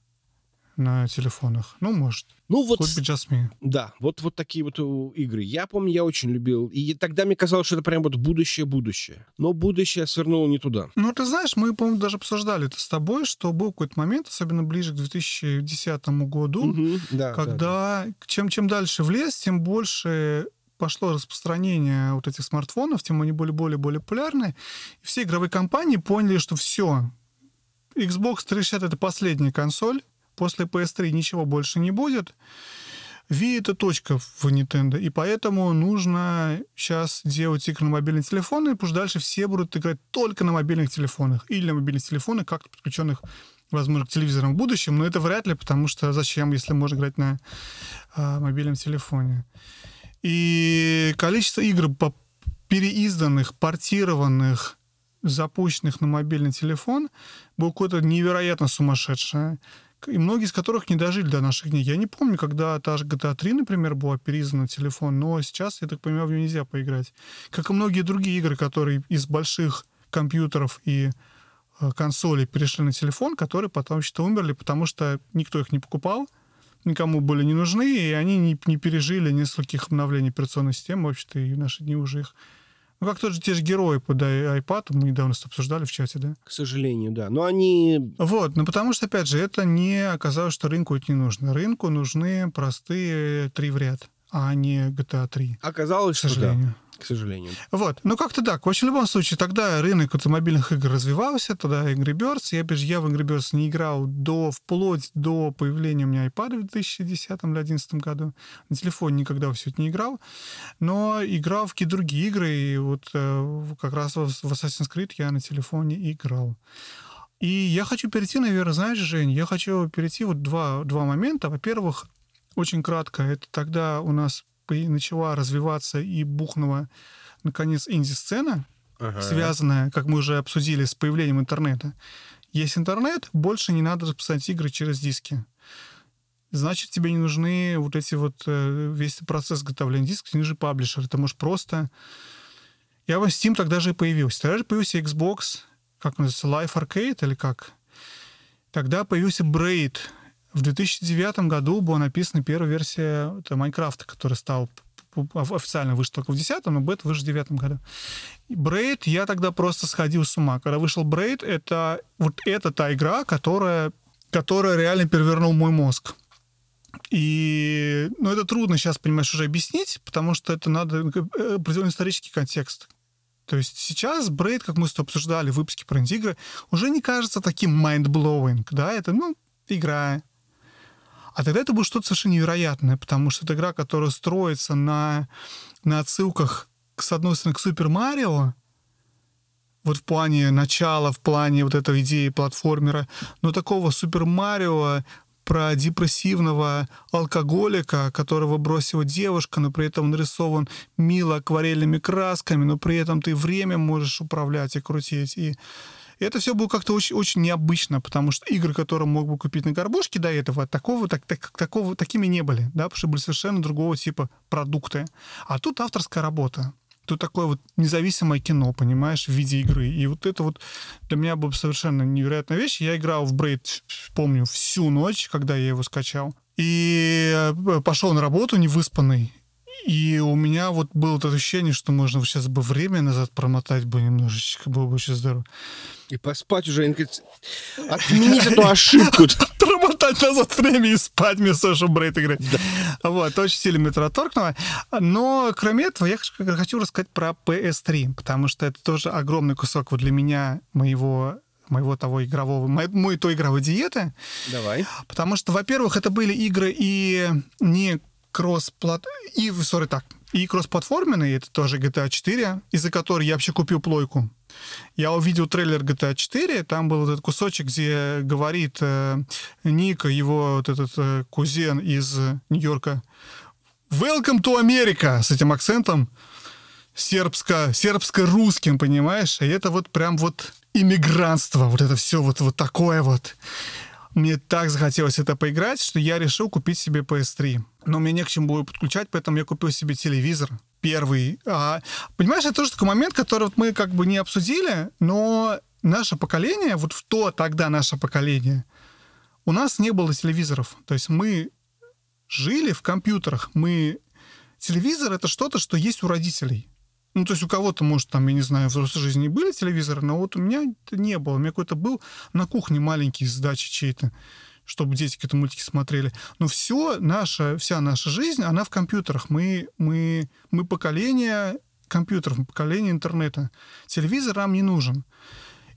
на телефонах. Ну, может. Ну, вот... Could be just me. Да, вот, вот такие вот э, игры. Я помню, я очень любил. И тогда мне казалось, что это прям вот будущее-будущее. Но будущее свернуло не туда. Ну, ты знаешь, мы, по-моему, даже обсуждали это с тобой, что был какой-то момент, особенно ближе к 2010 году, Мгм, да, да, да. когда чем, чем дальше в лес, тем больше пошло распространение вот этих смартфонов, тем они были более-более популярны. И все игровые компании поняли, что все, Xbox 360 — это последняя консоль, после PS3 ничего больше не будет. Wii — это точка в Nintendo, и поэтому нужно сейчас делать игры на мобильные телефоны, потому что дальше все будут играть только на мобильных телефонах или на мобильных телефонах, как-то подключенных, возможно, к телевизорам в будущем, но это вряд ли, потому что зачем, если можно играть на а, мобильном телефоне. И количество игр переизданных, портированных, запущенных на мобильный телефон было какое-то невероятно сумасшедшее. И многие из которых не дожили до наших дней. Я не помню, когда та же GTA 3, например, была переиздана на телефон, но сейчас, я так понимаю, в нее нельзя поиграть. Как и многие другие игры, которые из больших компьютеров и э, консолей перешли на телефон, которые потом что умерли, потому что никто их не покупал, никому были не нужны, и они не, не пережили нескольких обновлений операционной системы, вообще-то и в наши дни уже их... Ну, как тоже те же герои под iPad, мы недавно это обсуждали в чате, да? К сожалению, да. Но они... Вот, ну потому что, опять же, это не оказалось, что рынку это не нужно. Рынку нужны простые три в ряд, а не GTA 3, Оказалось, к что да. К сожалению. Вот, ну как-то так. В общем, в любом случае, тогда рынок автомобильных игр развивался, тогда Angry Birds. Я, опять же, я в Angry Birds не играл до, вплоть до появления у меня iPad в 2010 или 2011 году. На телефоне никогда все это не играл. Но играл в какие-то другие игры, и вот э, как раз в в Assassin's Creed я на телефоне играл. И я хочу перейти, наверное, знаешь, Жень, я хочу перейти вот два, два момента. Во-первых, очень кратко, это тогда у нас начала развиваться и бухнула, наконец, инди-сцена, Ага. связанная, как мы уже обсудили, с появлением интернета. Есть интернет, больше не надо распространять игры через диски. Значит, тебе не нужны вот эти вот э, весь процесс изготовления дисков, не нужны паблишеры. Ты можешь просто... Я в Steam тогда же и появился. Тогда же появился Xbox, как называется, Life Arcade или как? Тогда появился Braid. В 2009 году была написана первая версия Майнкрафта, п- п- официально вышла только в 2010, но бета вышла в 2009 году. Braid, я тогда просто сходил с ума. Когда вышел Braid, это вот это та игра, которая, которая реально перевернул мой мозг. И, ну, это трудно сейчас, понимаешь, уже объяснить, потому что это надо э, определенный исторический контекст. То есть сейчас Брейд, как мы с тобой обсуждали в выпуске про инди-игры, уже не кажется таким mind-blowing, да, это, ну, игра. А тогда это было что-то совершенно невероятное, потому что это игра, которая строится на, на отсылках, с одной стороны, к Супер Марио, вот в плане начала, в плане вот этой идеи платформера, но такого Супер Марио про депрессивного алкоголика, которого бросила девушка, но при этом нарисован мило акварельными красками, но при этом ты время можешь управлять и крутить. И это все было как-то очень, очень необычно, потому что игры, которые мог бы купить на горбушке до этого, такого, так, так, такого, такими не были, да, потому что были совершенно другого типа продукты. А тут авторская работа. Тут такое вот независимое кино, понимаешь, в виде игры. И вот это вот для меня была совершенно невероятная вещь. Я играл в Брейд, помню, всю ночь, когда я его скачал. И э, пошел на работу невыспанный. И у меня вот было это ощущение, что можно сейчас бы время назад промотать бы немножечко, было бы очень здорово. И поспать уже, отменить эту ошибку. Промотать назад время и спать того, чтобы Брейд играть. Вот, очень сильно метро торкнуло. Но, кроме этого, я хочу рассказать про PS3, потому что это тоже огромный кусок вот для меня моего моего того игрового, мой, мой той игровой диеты. Давай. Потому что, во-первых, это были игры и не кросс-плат... И, сори, так, и кроссплатформенный, это тоже GTA 4, из-за которой я вообще купил плойку. Я увидел трейлер GTA 4, там был этот кусочек, где говорит э, Ника, его вот этот э, кузен из Нью-Йорка, «Welcome to America!» с этим акцентом сербско, сербско-русским, понимаешь? И это вот прям вот иммигрантство, вот это все вот, вот такое вот. Мне так захотелось это поиграть, что я решил купить себе PS3. Но мне не к чему было подключать, поэтому я купил себе телевизор первый. А, понимаешь, это тоже такой момент, который вот мы как бы не обсудили, но наше поколение, вот в то тогда наше поколение, у нас не было телевизоров. То есть мы жили в компьютерах. Мы... Телевизор — это что-то, что есть у родителей. Ну, то есть у кого-то, может, там, я не знаю, в взрослой жизни были телевизоры, но вот у меня это не было. У меня какой-то был на кухне маленький с дачи чей-то, чтобы дети какие-то мультики смотрели. Но все наша, вся наша жизнь, она в компьютерах. Мы, мы, мы поколение компьютеров, поколение интернета. Телевизор нам не нужен.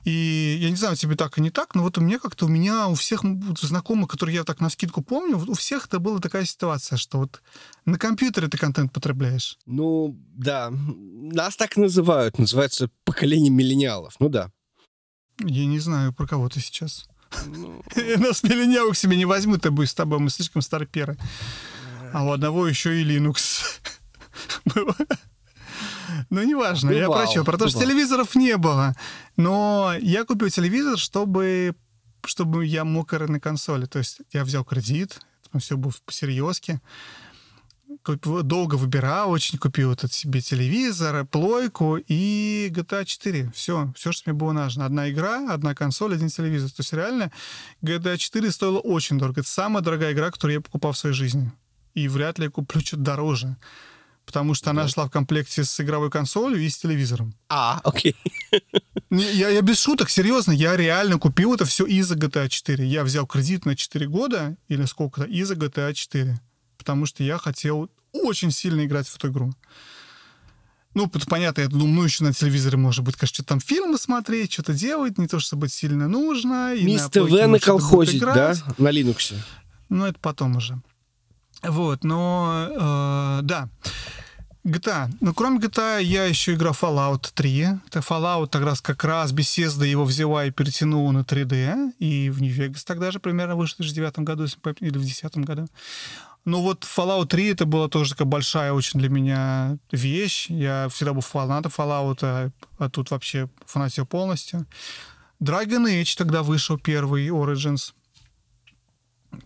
И я не знаю, тебе так и не так, но вот у меня как-то, у меня, у всех знакомых, которые я так на скидку помню, у всех это была такая ситуация, что вот на компьютере ты контент потребляешь. Ну, да. Нас так называют. Называется поколение миллениалов. Ну да. Я не знаю, про кого ты сейчас. Ну... Нас миллениалов к себе не возьмут, ты будешь с тобой, мы слишком старперы. А у одного еще и Linux. Ну, неважно, я про что? Про то, что телевизоров не было. Но я купил телевизор, чтобы чтобы я мог играть на консоли. То есть я взял кредит, все было по-серьезки. Долго выбирал, очень купил этот себе телевизор, плойку и GTA 4. Все, все, что мне было нужно. Одна игра, одна консоль, один телевизор. То есть реально GTA 4 стоила очень дорого. Это самая дорогая игра, которую я покупал в своей жизни. И вряд ли я куплю что-то дороже потому что она шла в комплекте с игровой консолью и с телевизором. А, окей. Я, я без шуток, серьезно, я реально купил это все из-за GTA 4. Я взял кредит на 4 года или сколько-то из-за GTA 4, потому что я хотел очень сильно играть в эту игру. Ну, понятно, я думаю, ну, еще на телевизоре, может быть, конечно, что-то там фильмы смотреть, что-то делать, не то, чтобы сильно нужно. Мисс ТВ наколхозить, да, на Linux? Ну, это потом уже. Вот, но, э, да. GTA. Ну, кроме GTA, я еще играл Fallout 3. Это Fallout как раз как раз Bethesda его взяла и перетянула на 3D. И в Нью-Вегас тогда же примерно вышел в 2009 году, или в 2010 году. Ну вот Fallout 3 это была тоже такая большая очень для меня вещь. Я всегда был фанатом Fallout, а, а тут вообще фанатил полностью. Dragon Age тогда вышел первый, Origins.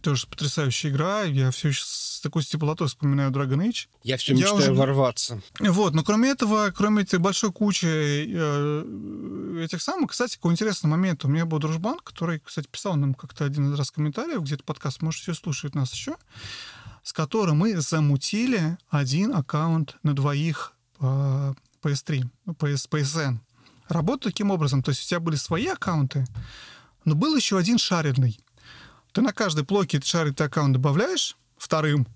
Тоже потрясающая игра. Я все еще с такой теплотой вспоминаю Dragon Age. Я все мечтаю уже... ворваться. Вот, но кроме этого, кроме этой большой кучи э, этих самых, кстати, какой интересный момент. У меня был дружбан, который, кстати, писал нам как-то один раз комментарий, где-то подкаст, может, все слушают нас еще, с которым мы замутили один аккаунт на двоих по PS3, PS, PSN. Работает таким образом, то есть у тебя были свои аккаунты, но был еще один шаренный. Ты на каждой этот шарит аккаунт добавляешь вторым,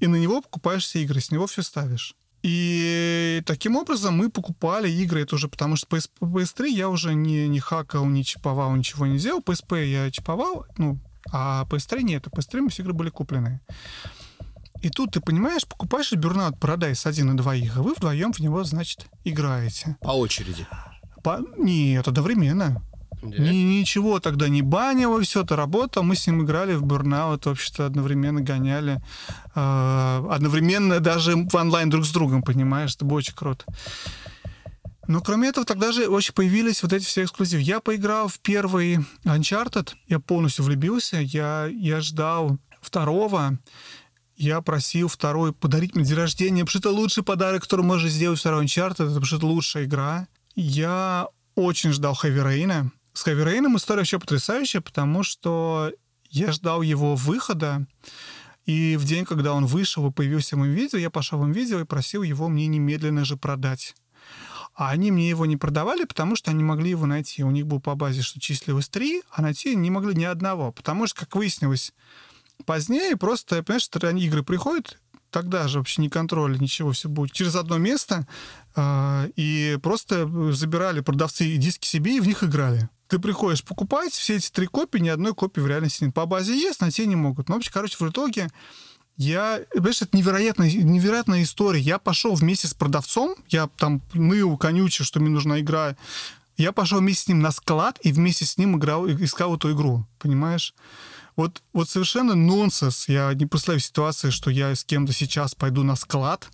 и на него покупаешь все игры, с него все ставишь. И таким образом мы покупали игры, это уже потому что PS, PS3 я уже не, не хакал, не чиповал, ничего не делал. PSP я чиповал, ну, а PS3 нет. А PS3 мы все игры были куплены. И тут ты понимаешь, покупаешь Burnout Paradise один и двоих, а вы вдвоем в него, значит, играете. По очереди. По... Нет, одновременно. Ни- ничего тогда не банило, все это работало. Мы с ним играли в Burnout, вообще-то одновременно гоняли. э, одновременно даже в онлайн друг с другом, понимаешь? Это было очень круто. Но кроме этого, тогда же очень появились вот эти все эксклюзивы. Я поиграл в первый Uncharted, я полностью влюбился, я, я ждал второго, я просил второй подарить мне день рождения, потому что это лучший подарок, который можно сделать второй Uncharted, потому что это лучшая игра. Я очень ждал Heavy Rain. С Heavy Rain история вообще потрясающая, потому что я ждал его выхода, и в день, когда он вышел и появился в моем видео, я пошел в моем видео и просил его мне немедленно же продать. А они мне его не продавали, потому что они могли его найти. У них был по базе, что числилось три, а найти не могли ни одного. Потому что, как выяснилось позднее, просто, понимаешь, они игры приходят, тогда же вообще не контроля, ничего, все будет через одно место, э, и просто забирали продавцы диски себе и в них играли. Ты приходишь покупать, все эти три копии, ни одной копии в реальности нет. По базе есть, найти не могут. Но вообще, короче, в итоге я, понимаешь, это невероятная, невероятная история. Я пошел вместе с продавцом, я там ныл, конючил, что мне нужна игра. Я пошел вместе с ним на склад и вместе с ним играл, искал эту игру, понимаешь? Вот, вот совершенно нонсенс. Я не представляю ситуации, что я с кем-то сейчас пойду на склад,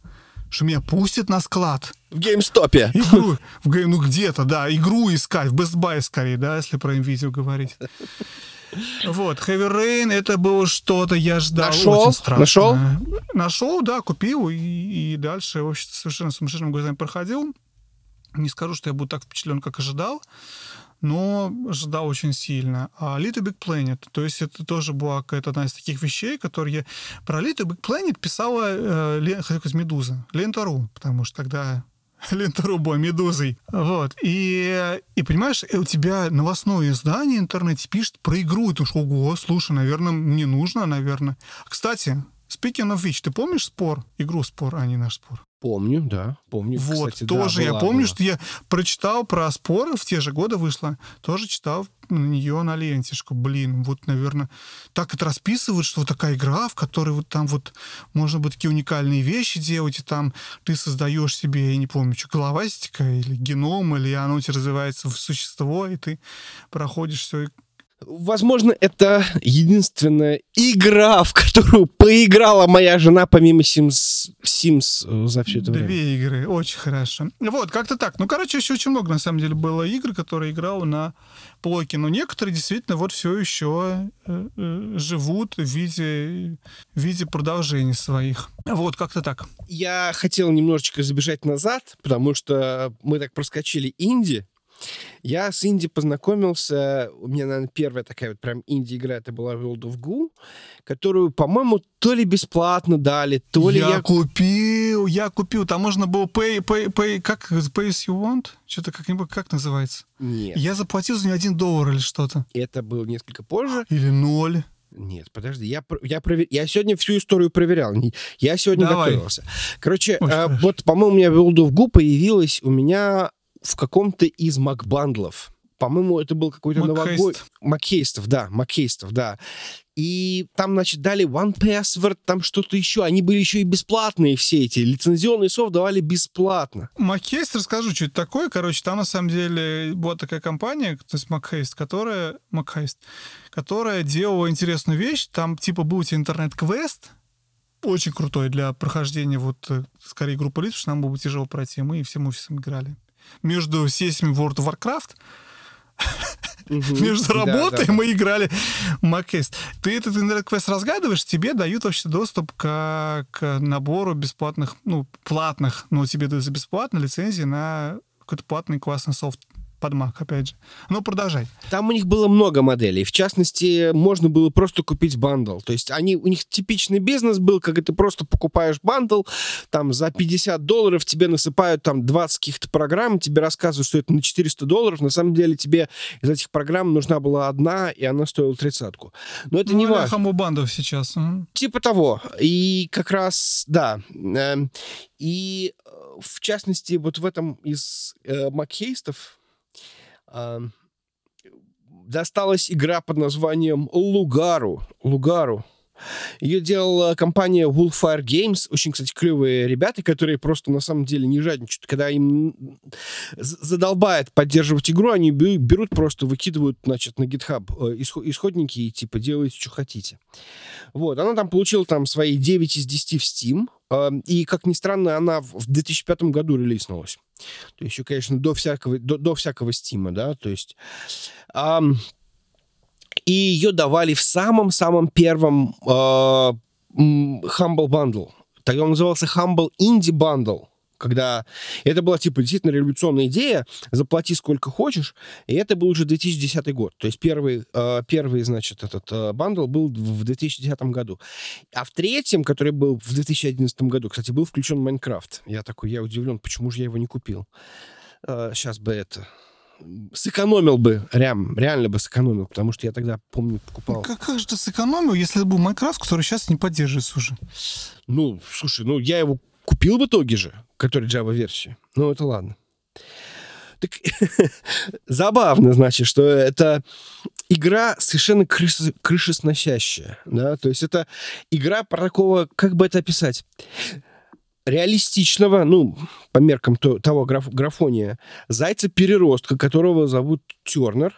что меня пустят на склад. В геймстопе. Игру, в ну где-то, да, игру искать, в Best Buy скорее, да, если про видео говорить. Вот, Heavy Rain, это было что-то, я ждал Нашел? очень страшно. Нашел? Нашел, да, купил, и, и дальше, в общем совершенно сумасшедшими глазами проходил. Не скажу, что я был так впечатлен, как ожидал, но ожидал очень сильно. А Little Big Planet, то есть это тоже была какая-то одна из таких вещей, которые. Про Little Big Planet писала, э, сказать, Медуза, Лента.ру, потому что тогда Лента.ру была Медузой. Вот. И, и понимаешь, у тебя новостное издание интернете пишет про игру, и ты думаешь, ого, слушай, наверное, мне нужно, наверное. Кстати, Speaking of which, ты помнишь спор? Игру спор, а не наш спор. Помню, да, помню. Вот, Кстати, да, тоже я была, помню, была. что я прочитал про спор, в те же годы вышла, тоже читал на нее на ленте, что, блин, вот, наверное, так это расписывают, что вот такая игра, в которой вот там вот можно будет такие уникальные вещи делать, и там ты создаешь себе, я не помню, что, головастика или геном, или оно у тебя развивается в существо, и ты проходишь все. Возможно, это единственная игра, в которую поиграла моя жена помимо Sims, Sims э, за все это время. Две игры, очень хорошо. Вот, как-то так. Ну, короче, еще очень много, на самом деле, было игр, которые играл на блоке. Но некоторые действительно вот все еще э, э, живут в виде, в виде продолжений своих. Вот, как-то так. Я хотел немножечко забежать назад, потому что мы так проскочили инди. Я с инди познакомился, у меня, наверное, первая такая вот прям инди-игра, это была World of Goo, которую, по-моему, то ли бесплатно дали, то ли я, я... купил, я купил. Там можно было pay, pay, pay, как pay as you want? Что-то как-нибудь, как называется? Нет, Я заплатил за нее один доллар или что-то. это было несколько позже. Или ноль. Нет, подожди, я, я, провер- я сегодня всю историю проверял. Я сегодня Давай. готовился. Короче, Очень э, хорошо. вот, по-моему, у меня World of Goo появилась у меня в каком-то из макбандлов. По-моему, это был какой-то новогодний... Макхейстов, да, Макхейстов, да. И там, значит, дали One Password, там что-то еще. Они были еще и бесплатные все эти. Лицензионный софт давали бесплатно. Макхейст, расскажу, что это такое. Короче, там на самом деле была такая компания, то есть Макхейст, которая, Макхейст, которая делала интересную вещь. Там типа был интернет-квест, очень крутой для прохождения вот э, скорее группы лиц, потому что нам было бы тяжело пройти. Мы всем офисом играли. Между сессиями World of Warcraft между работой мы играли в MacHeist. Ты этот интернет-квест разгадываешь, тебе дают вообще доступ к, к набору бесплатных, ну, платных, но тебе дают за бесплатно лицензии на какой-то платный классный софт под Mac, опять же. Ну, продолжай. Там у них было много моделей. В частности, можно было просто купить бандл. То есть они, у них типичный бизнес был, когда ты просто покупаешь бандл, там за 50 долларов тебе насыпают там 20 каких-то программ, тебе рассказывают, что это на 400 долларов. На самом деле тебе из этих программ нужна была одна, и она стоила тридцатку. Но это не ну, важно. Хамубандов сейчас. мгм. Типа того. И как раз, да. эм, И э, в частности, вот в этом из э, Макхейстов досталась игра под названием Лугару. Лугару. Ее делала компания Wolfire Games. Очень, кстати, клевые ребята, которые просто на самом деле не жадничают. Когда им задолбает поддерживать игру, они берут просто, выкидывают, значит, на GitHub э, исходники и типа делайте, что хотите. Вот. Она там получила там свои 9 из 10 в Steam. Эм, и, как ни странно, она в 2005 году релизнулась. То есть еще, конечно, до всякого, до, до всякого стима, да, то есть... Um, и ее давали в самом-самом первом uh, Humble Bundle. Тогда он назывался Humble Indie Bundle когда это была, типа, действительно революционная идея, заплати сколько хочешь, и это был уже 2010 год. То есть первый, э, первый значит, этот э, бандл был в 2010 году. А в третьем, который был в 2011 году, кстати, был включен Minecraft. Я такой, я удивлен, почему же я его не купил. Э, сейчас бы это сэкономил бы, рям, реально бы сэкономил, потому что я тогда, помню, покупал. Ну, как, как же ты сэкономил, если это был Майнкрафт, который сейчас не поддерживается уже? Ну, слушай, ну я его купил в итоге же, который Java-версию. Ну, это ладно. Так забавно, значит, что это игра совершенно крыш, крышесносящая, да, то есть это игра про такого, как бы это описать, реалистичного, ну, по меркам то, того граф, графония, зайца-переростка, которого зовут Тернер,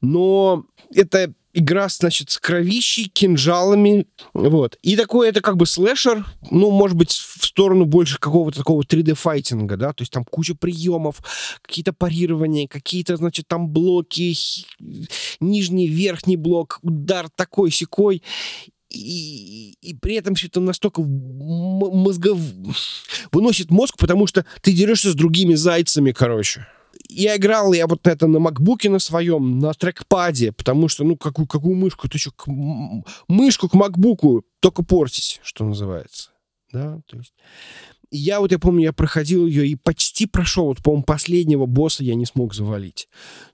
но это игра, значит, с кровищей, кинжалами, вот. И такой это как бы слэшер, ну, может быть, в сторону больше какого-то такого 3D-файтинга, да, то есть там куча приемов, какие-то парирования, какие-то, значит, там блоки, нижний, верхний блок, удар такой секой и, и при этом все это настолько мозгов выносит мозг, потому что ты дерешься с другими зайцами, короче. Я играл я вот это на макбуке на своем, на трекпаде, потому что, ну, какую, какую мышку, ты что, к, мышку к макбуку только портить, что называется. Да, то есть... Я вот, я помню, я проходил ее и почти прошел. Вот, по-моему, последнего босса я не смог завалить.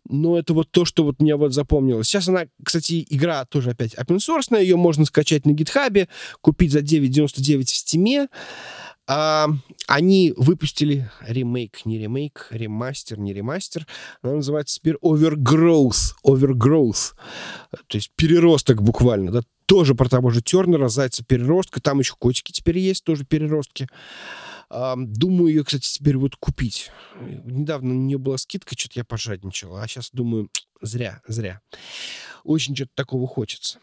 Но это вот то, что вот мне вот запомнилось. Сейчас она, кстати, игра тоже опять open source, ее можно скачать на гитхабе, купить за 9.99 в стиме. А, они выпустили ремейк, не ремейк, ремастер, не ремастер. Она называется теперь Overgrowth. Overgrowth. То есть переросток буквально. Да? Тоже про того же Тернера, Зайца переростка. Там еще котики теперь есть, тоже переростки. А, думаю ее, кстати, теперь вот купить. Недавно у нее была скидка, что-то я пожадничал. А сейчас думаю, зря, зря. Очень что-то такого хочется.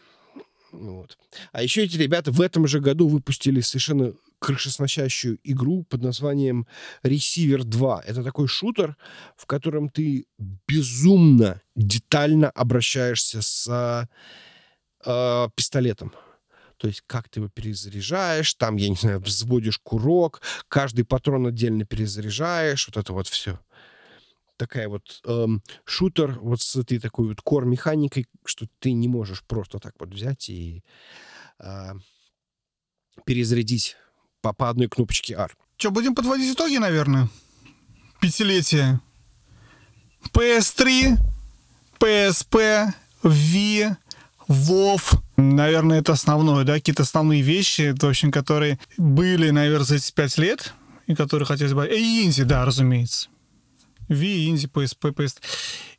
Вот. А еще эти ребята в этом же году выпустили совершенно крышесносящую игру под названием Receiver 2. Это такой шутер, в котором ты безумно детально обращаешься с э, пистолетом. То есть как ты его перезаряжаешь, там, я не знаю, взводишь курок, каждый патрон отдельно перезаряжаешь, вот это вот все. Такая вот эм, шутер вот с этой такой вот кор-механикой, что ты не можешь просто так вот взять и э, перезарядить по, по одной кнопочке R. Что, будем подводить итоги, наверное? Пятилетие. PS3, PSP, V, WoW. Наверное, это основное, да, какие-то основные вещи, в общем, которые были, наверное, за эти пять лет, и которые хотелось бы... И инди, да, разумеется. V, инди, PSP, PS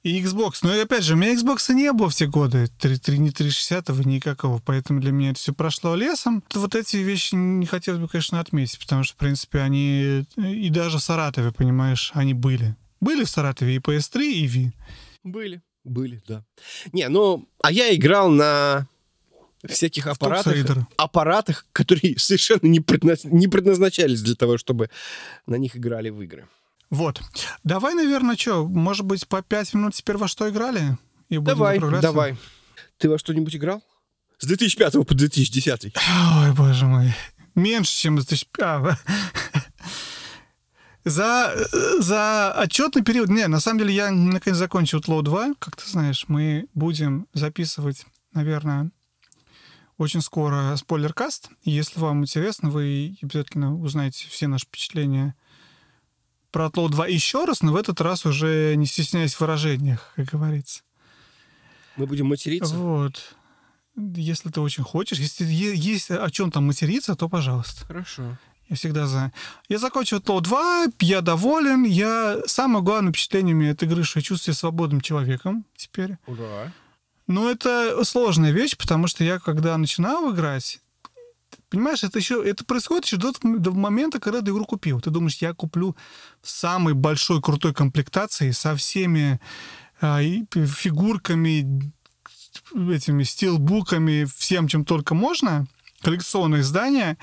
и Xbox. Но опять же, у меня Xbox не было в те годы, 3, 3, ни 360 никакого, поэтому для меня это все прошло лесом. Вот эти вещи не хотелось бы, конечно, отметить, потому что, в принципе, они и даже в Саратове, понимаешь, они были. Были в Саратове и PS3, и V. Были, были, да. Не, ну, а я играл на всяких аппаратах, аппаратах, которые совершенно не, предназ... не предназначались для того, чтобы на них играли в игры. Вот. Давай, наверное, что, может быть, по пять минут теперь во что играли? И давай, давай. Ты во что-нибудь играл? С 2005 по 2010. Ой, боже мой. Меньше, чем с 2005. За, за отчетный период... Не, на самом деле я наконец закончил Тлоу 2. Как ты знаешь, мы будем записывать, наверное, очень скоро спойлеркаст. Если вам интересно, вы обязательно узнаете все наши впечатления про Outlaw 2 еще раз, но в этот раз уже не стесняясь в выражениях, как говорится. Мы будем материться? Вот. Если ты очень хочешь. Если есть о чем там материться, то пожалуйста. Хорошо. Я всегда за. Я закончил Outlaw 2, я доволен. Я... Самое главное впечатление у меня от игры, что я чувствую себя свободным человеком теперь. Ура. Ну, это сложная вещь, потому что я, когда начинал играть, Понимаешь, это еще это происходит еще до, до момента, когда ты игру купил. Ты думаешь, я куплю самой большой крутой комплектации со всеми и фигурками, этими стилбуками, всем, чем только можно, коллекционное издание,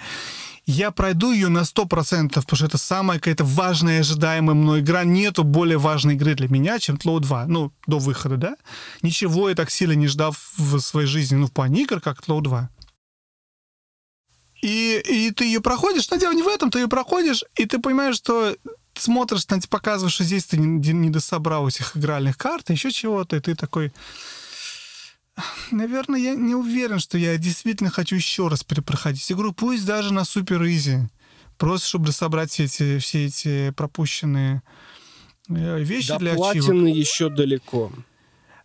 я пройду ее на 100%, потому что это самая какая-то важная, ожидаемая мной игра. Нету более важной игры для меня, чем Тлоу 2. Ну, до выхода, да? Ничего я так сильно не ждал в своей жизни, ну, в плане игр, как Тлоу 2. И, и ты ее проходишь, но дело не в этом, ты ее проходишь, и ты понимаешь, что смотришь, показываешь, что здесь ты не, не дособрал этих игральных карт, еще чего-то, и ты такой... Наверное, я не уверен, что я действительно хочу еще раз перепроходить игру, пусть даже на супер изи. Просто чтобы собрать все эти, все эти пропущенные э, вещи До для платины еще далеко.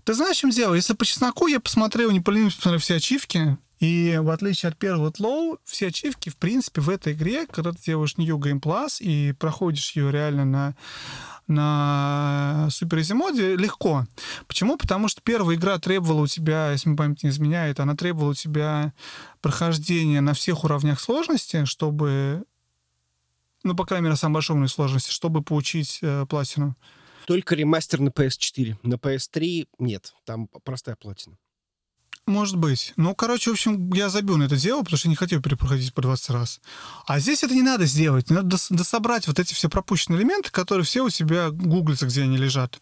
Ты знаешь, в чем дело? Если по чесноку я посмотрел, не поленился посмотрел все ачивки, и в отличие от первого Тлоу, все ачивки, в принципе, в этой игре, когда ты делаешь New Game Plus и проходишь ее реально на на Super Easy моде легко. Почему? Потому что первая игра требовала у тебя, если мне память не изменяет, она требовала у тебя прохождения на всех уровнях сложности, чтобы ну, по крайней мере, на самом большом уровне сложности, чтобы получить э, платину. Только ремастер на PS4. На PS3 нет, там простая платина. Может быть. Ну, короче, в общем, я забил на это дело, потому что не хотел перепроходить по 20 раз. А здесь это не надо сделать. Надо дособрать вот эти все пропущенные элементы, которые все у тебя гуглятся, где они лежат.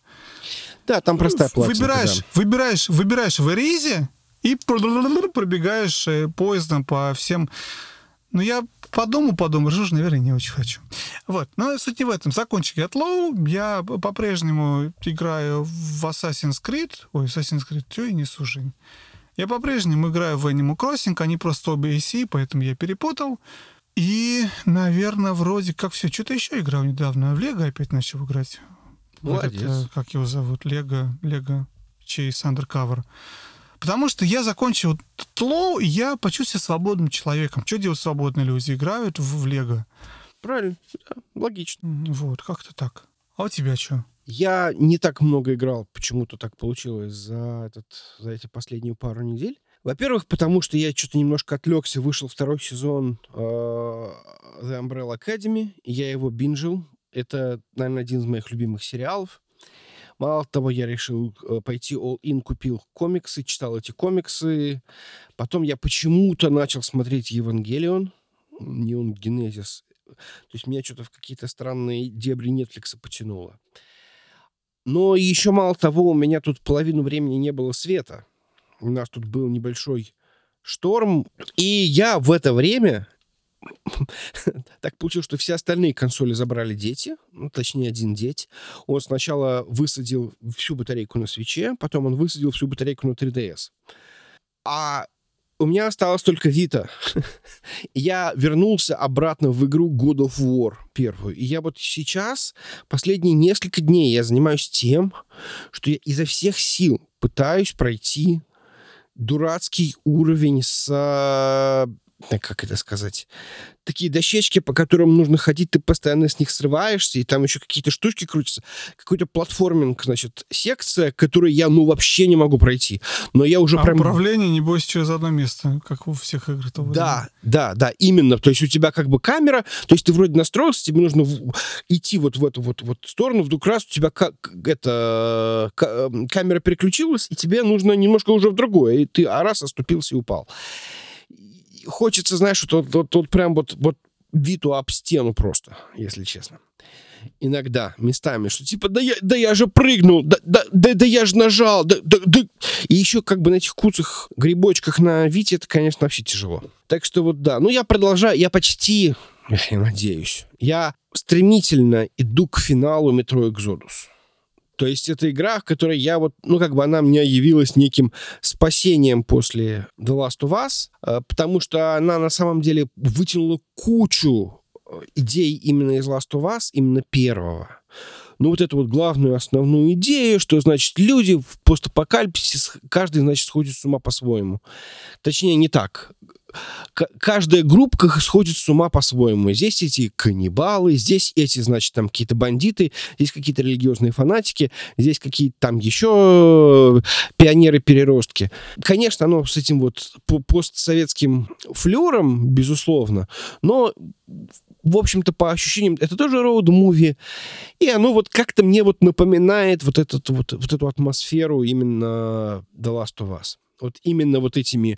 Да, там простая платина. Выбираешь, да. выбираешь, выбираешь в Эризе и пробегаешь э, поездом по всем... Ну, я по дому подумал, же, наверное, не очень хочу. Вот. Но суть не в этом. Закончив Get я по-прежнему играю в Assassin's Creed. Ой, Assassin's Creed, что я несу, Жень? Я по-прежнему играю в Animal Crossing, они просто обе AC, поэтому я перепутал. И, наверное, вроде как все. Что-то еще играл недавно. В Лего опять начал играть. Молодец. Вот это, как его зовут? Лего, Лего Chase Undercover. Потому что я закончил тло, и я почувствовал свободным человеком. Что делают свободные люди? Играют в, в Лего. Правильно, да, логично. Вот, как-то так. А у тебя что? Я не так много играл, почему-то так получилось за, этот, за эти последние пару недель. Во-первых, потому что я что-то немножко отвлекся, вышел второй сезон э, The Umbrella Academy, я его бинжил. Это, наверное, один из моих любимых сериалов. Мало того, я решил э, пойти all-in, купил комиксы, читал эти комиксы. Потом я почему-то начал смотреть Евангелион, Неон Генезис. То есть меня что-то в какие-то странные дебри Netflix потянуло. Но еще мало того, у меня тут половину времени не было света. У нас тут был небольшой шторм. И я в это время... так получилось, что все остальные консоли забрали дети, ну, точнее, один деть. Он сначала высадил всю батарейку на свече, потом он высадил всю батарейку на 3DS. А у меня осталось только Vita. я вернулся обратно в игру God of War первую. И я вот сейчас, последние несколько дней, я занимаюсь тем, что я изо всех сил пытаюсь пройти дурацкий уровень с как это сказать, такие дощечки, по которым нужно ходить, ты постоянно с них срываешься, и там еще какие-то штучки крутятся. Какой-то платформинг, значит, секция, которую я, ну, вообще не могу пройти. Но я уже а прям... управление, небось, через одно место, как у всех игр. Да, да, да, именно. То есть у тебя как бы камера, то есть ты вроде настроился, тебе нужно идти вот в эту вот, вот сторону, вдруг раз у тебя как, это, камера переключилась, и тебе нужно немножко уже в другое, и ты а раз оступился и упал хочется, знаешь, вот, вот, вот прям вот, вот виту об стену просто, если честно. Иногда, местами, что типа, да я, да я же прыгнул, да, да, да, да я же нажал, да, да, да. И еще как бы на этих куцах грибочках на Вите это, конечно, вообще тяжело. Так что вот да, ну я продолжаю, я почти, я надеюсь, я стремительно иду к финалу метро Экзодус. То есть это игра, в которой я вот, ну, как бы она мне явилась неким спасением после The Last of Us, э, потому что она на самом деле вытянула кучу э, идей именно из Last of Us, именно первого. Ну, вот эту вот главную основную идею, что, значит, люди в постапокалипсисе, каждый, значит, сходит с ума по-своему. Точнее, не так. Каждая группа сходит с ума по-своему. Здесь эти каннибалы, здесь эти, значит, там какие-то бандиты, здесь какие-то религиозные фанатики, здесь какие-то там еще пионеры-переростки. Конечно, оно с этим вот постсоветским флером, безусловно, но в общем-то, по ощущениям, это тоже роуд-муви. И оно вот как-то мне вот напоминает вот, этот, вот, вот эту атмосферу именно The Last of Us. Вот именно вот этими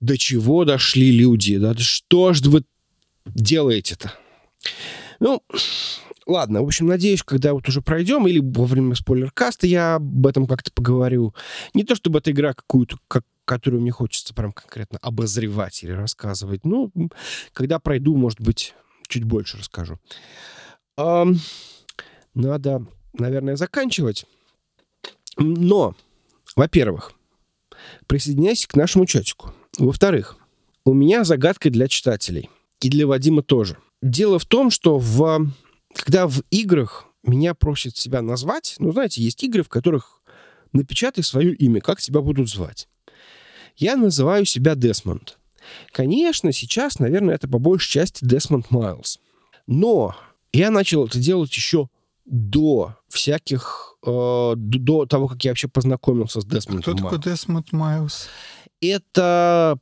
до чего дошли люди, да, что ж вы делаете-то? Ну, ладно, в общем, надеюсь, когда вот уже пройдем, или во время спойлер-каста я об этом как-то поговорю. Не то, чтобы эта игра какую-то, как, которую мне хочется прям конкретно обозревать или рассказывать. Ну, когда пройду, может быть, чуть больше расскажу. Um, надо, наверное, заканчивать. Но, во-первых, присоединяйся к нашему чатику. Во-вторых, у меня загадка для читателей. И для Вадима тоже. Дело в том, что в, когда в играх меня просят себя назвать, ну, знаете, есть игры, в которых напечатай свое имя, как тебя будут звать. Я называю себя Десмонд. Конечно, сейчас, наверное, это по большей части Десмонд Майлз. Но я начал это делать еще до всяких, э, до того, как я вообще познакомился с Десмондом Кто такой Десмонд Майлз? Это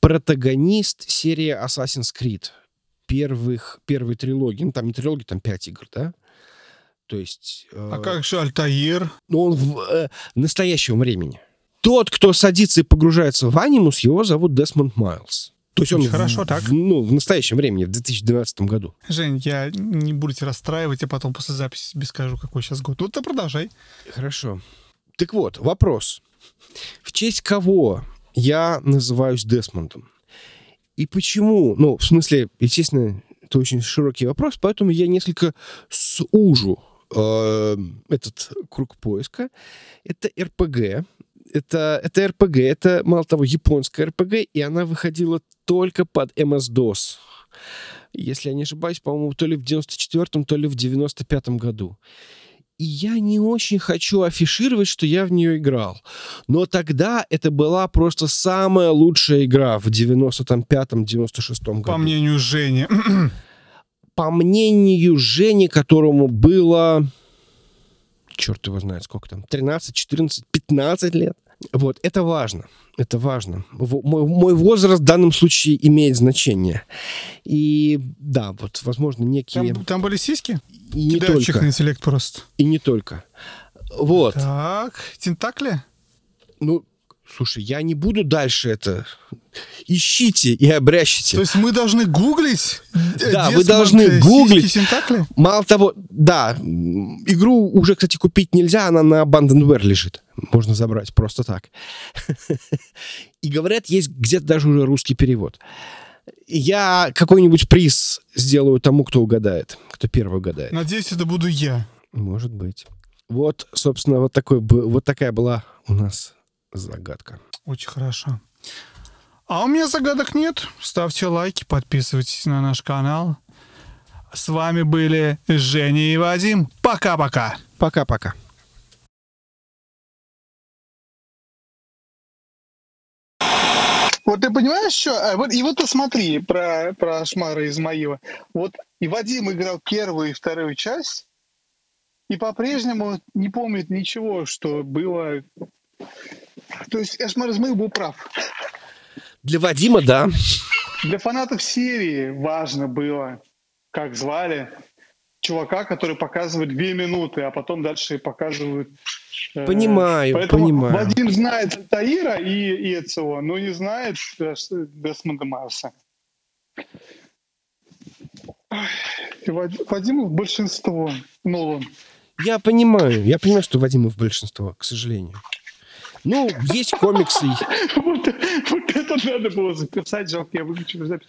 протагонист серии Assassin's Creed первых, первой трилогии. Ну, там не трилогии, там пять игр, да? То есть... Э, а как же Альтаир? Ну, он в э, настоящем времени. Тот, кто садится и погружается в анимус, его зовут Десмонд Майлз. То есть он хорошо в, так. В, ну, в настоящем времени, в 2012 году. Жень, я не буду тебя расстраивать, а потом после записи тебе скажу, какой сейчас год. Ну, ты продолжай. Хорошо. Так вот, вопрос. В честь кого я называюсь Десмондом? И почему? Ну, в смысле, естественно, это очень широкий вопрос, поэтому я несколько сужу э, этот круг поиска. Это РПГ, это, это RPG, это, мало того, японская RPG, и она выходила только под MS-DOS. Если я не ошибаюсь, по-моему, то ли в 94-м, то ли в 95-м году. И я не очень хочу афишировать, что я в нее играл. Но тогда это была просто самая лучшая игра в 95-м, 96-м году. По мнению Жени. По мнению Жени, которому было черт его знает, сколько там, 13, 14, 15 лет. Вот, это важно. Это важно. Мой, мой возраст в данном случае имеет значение. И да, вот, возможно, некие... Там, там были сиськи? И не только. на интеллект просто. И не только. Вот. Так, тентакли? Ну, Слушай, я не буду дальше это. Ищите и обрящите. То есть мы должны гуглить? Да, вы должны гуглить. Мало того, да, игру уже, кстати, купить нельзя, она на Abandonware лежит. Можно забрать просто так. И говорят, есть где-то даже уже русский перевод. Я какой-нибудь приз сделаю тому, кто угадает, кто первый угадает. Надеюсь, это буду я. Может быть. Вот, собственно, вот, такой, вот такая была у нас загадка. Очень хорошо. А у меня загадок нет. Ставьте лайки, подписывайтесь на наш канал. С вами были Женя и Вадим. Пока-пока. Пока-пока. Вот ты понимаешь, что... А, вот, и вот посмотри про, про Шмара Измаила. Вот и Вадим играл первую и вторую часть, и по-прежнему не помнит ничего, что было то есть Эшмар Измаил был прав. Для Вадима, да. Для фанатов серии важно было, как звали чувака, который показывает две минуты, а потом дальше показывают... Э, понимаю, Поэтому понимаю. Вадим знает Таира и, Эцио, но не знает э, Десмонда Майлса. Вадимов большинство, Нолан. Я понимаю, я понимаю, что Вадимов большинство, к сожалению. Ну, есть комиксы. Вот, это надо было записать, жалко, я выключил запись.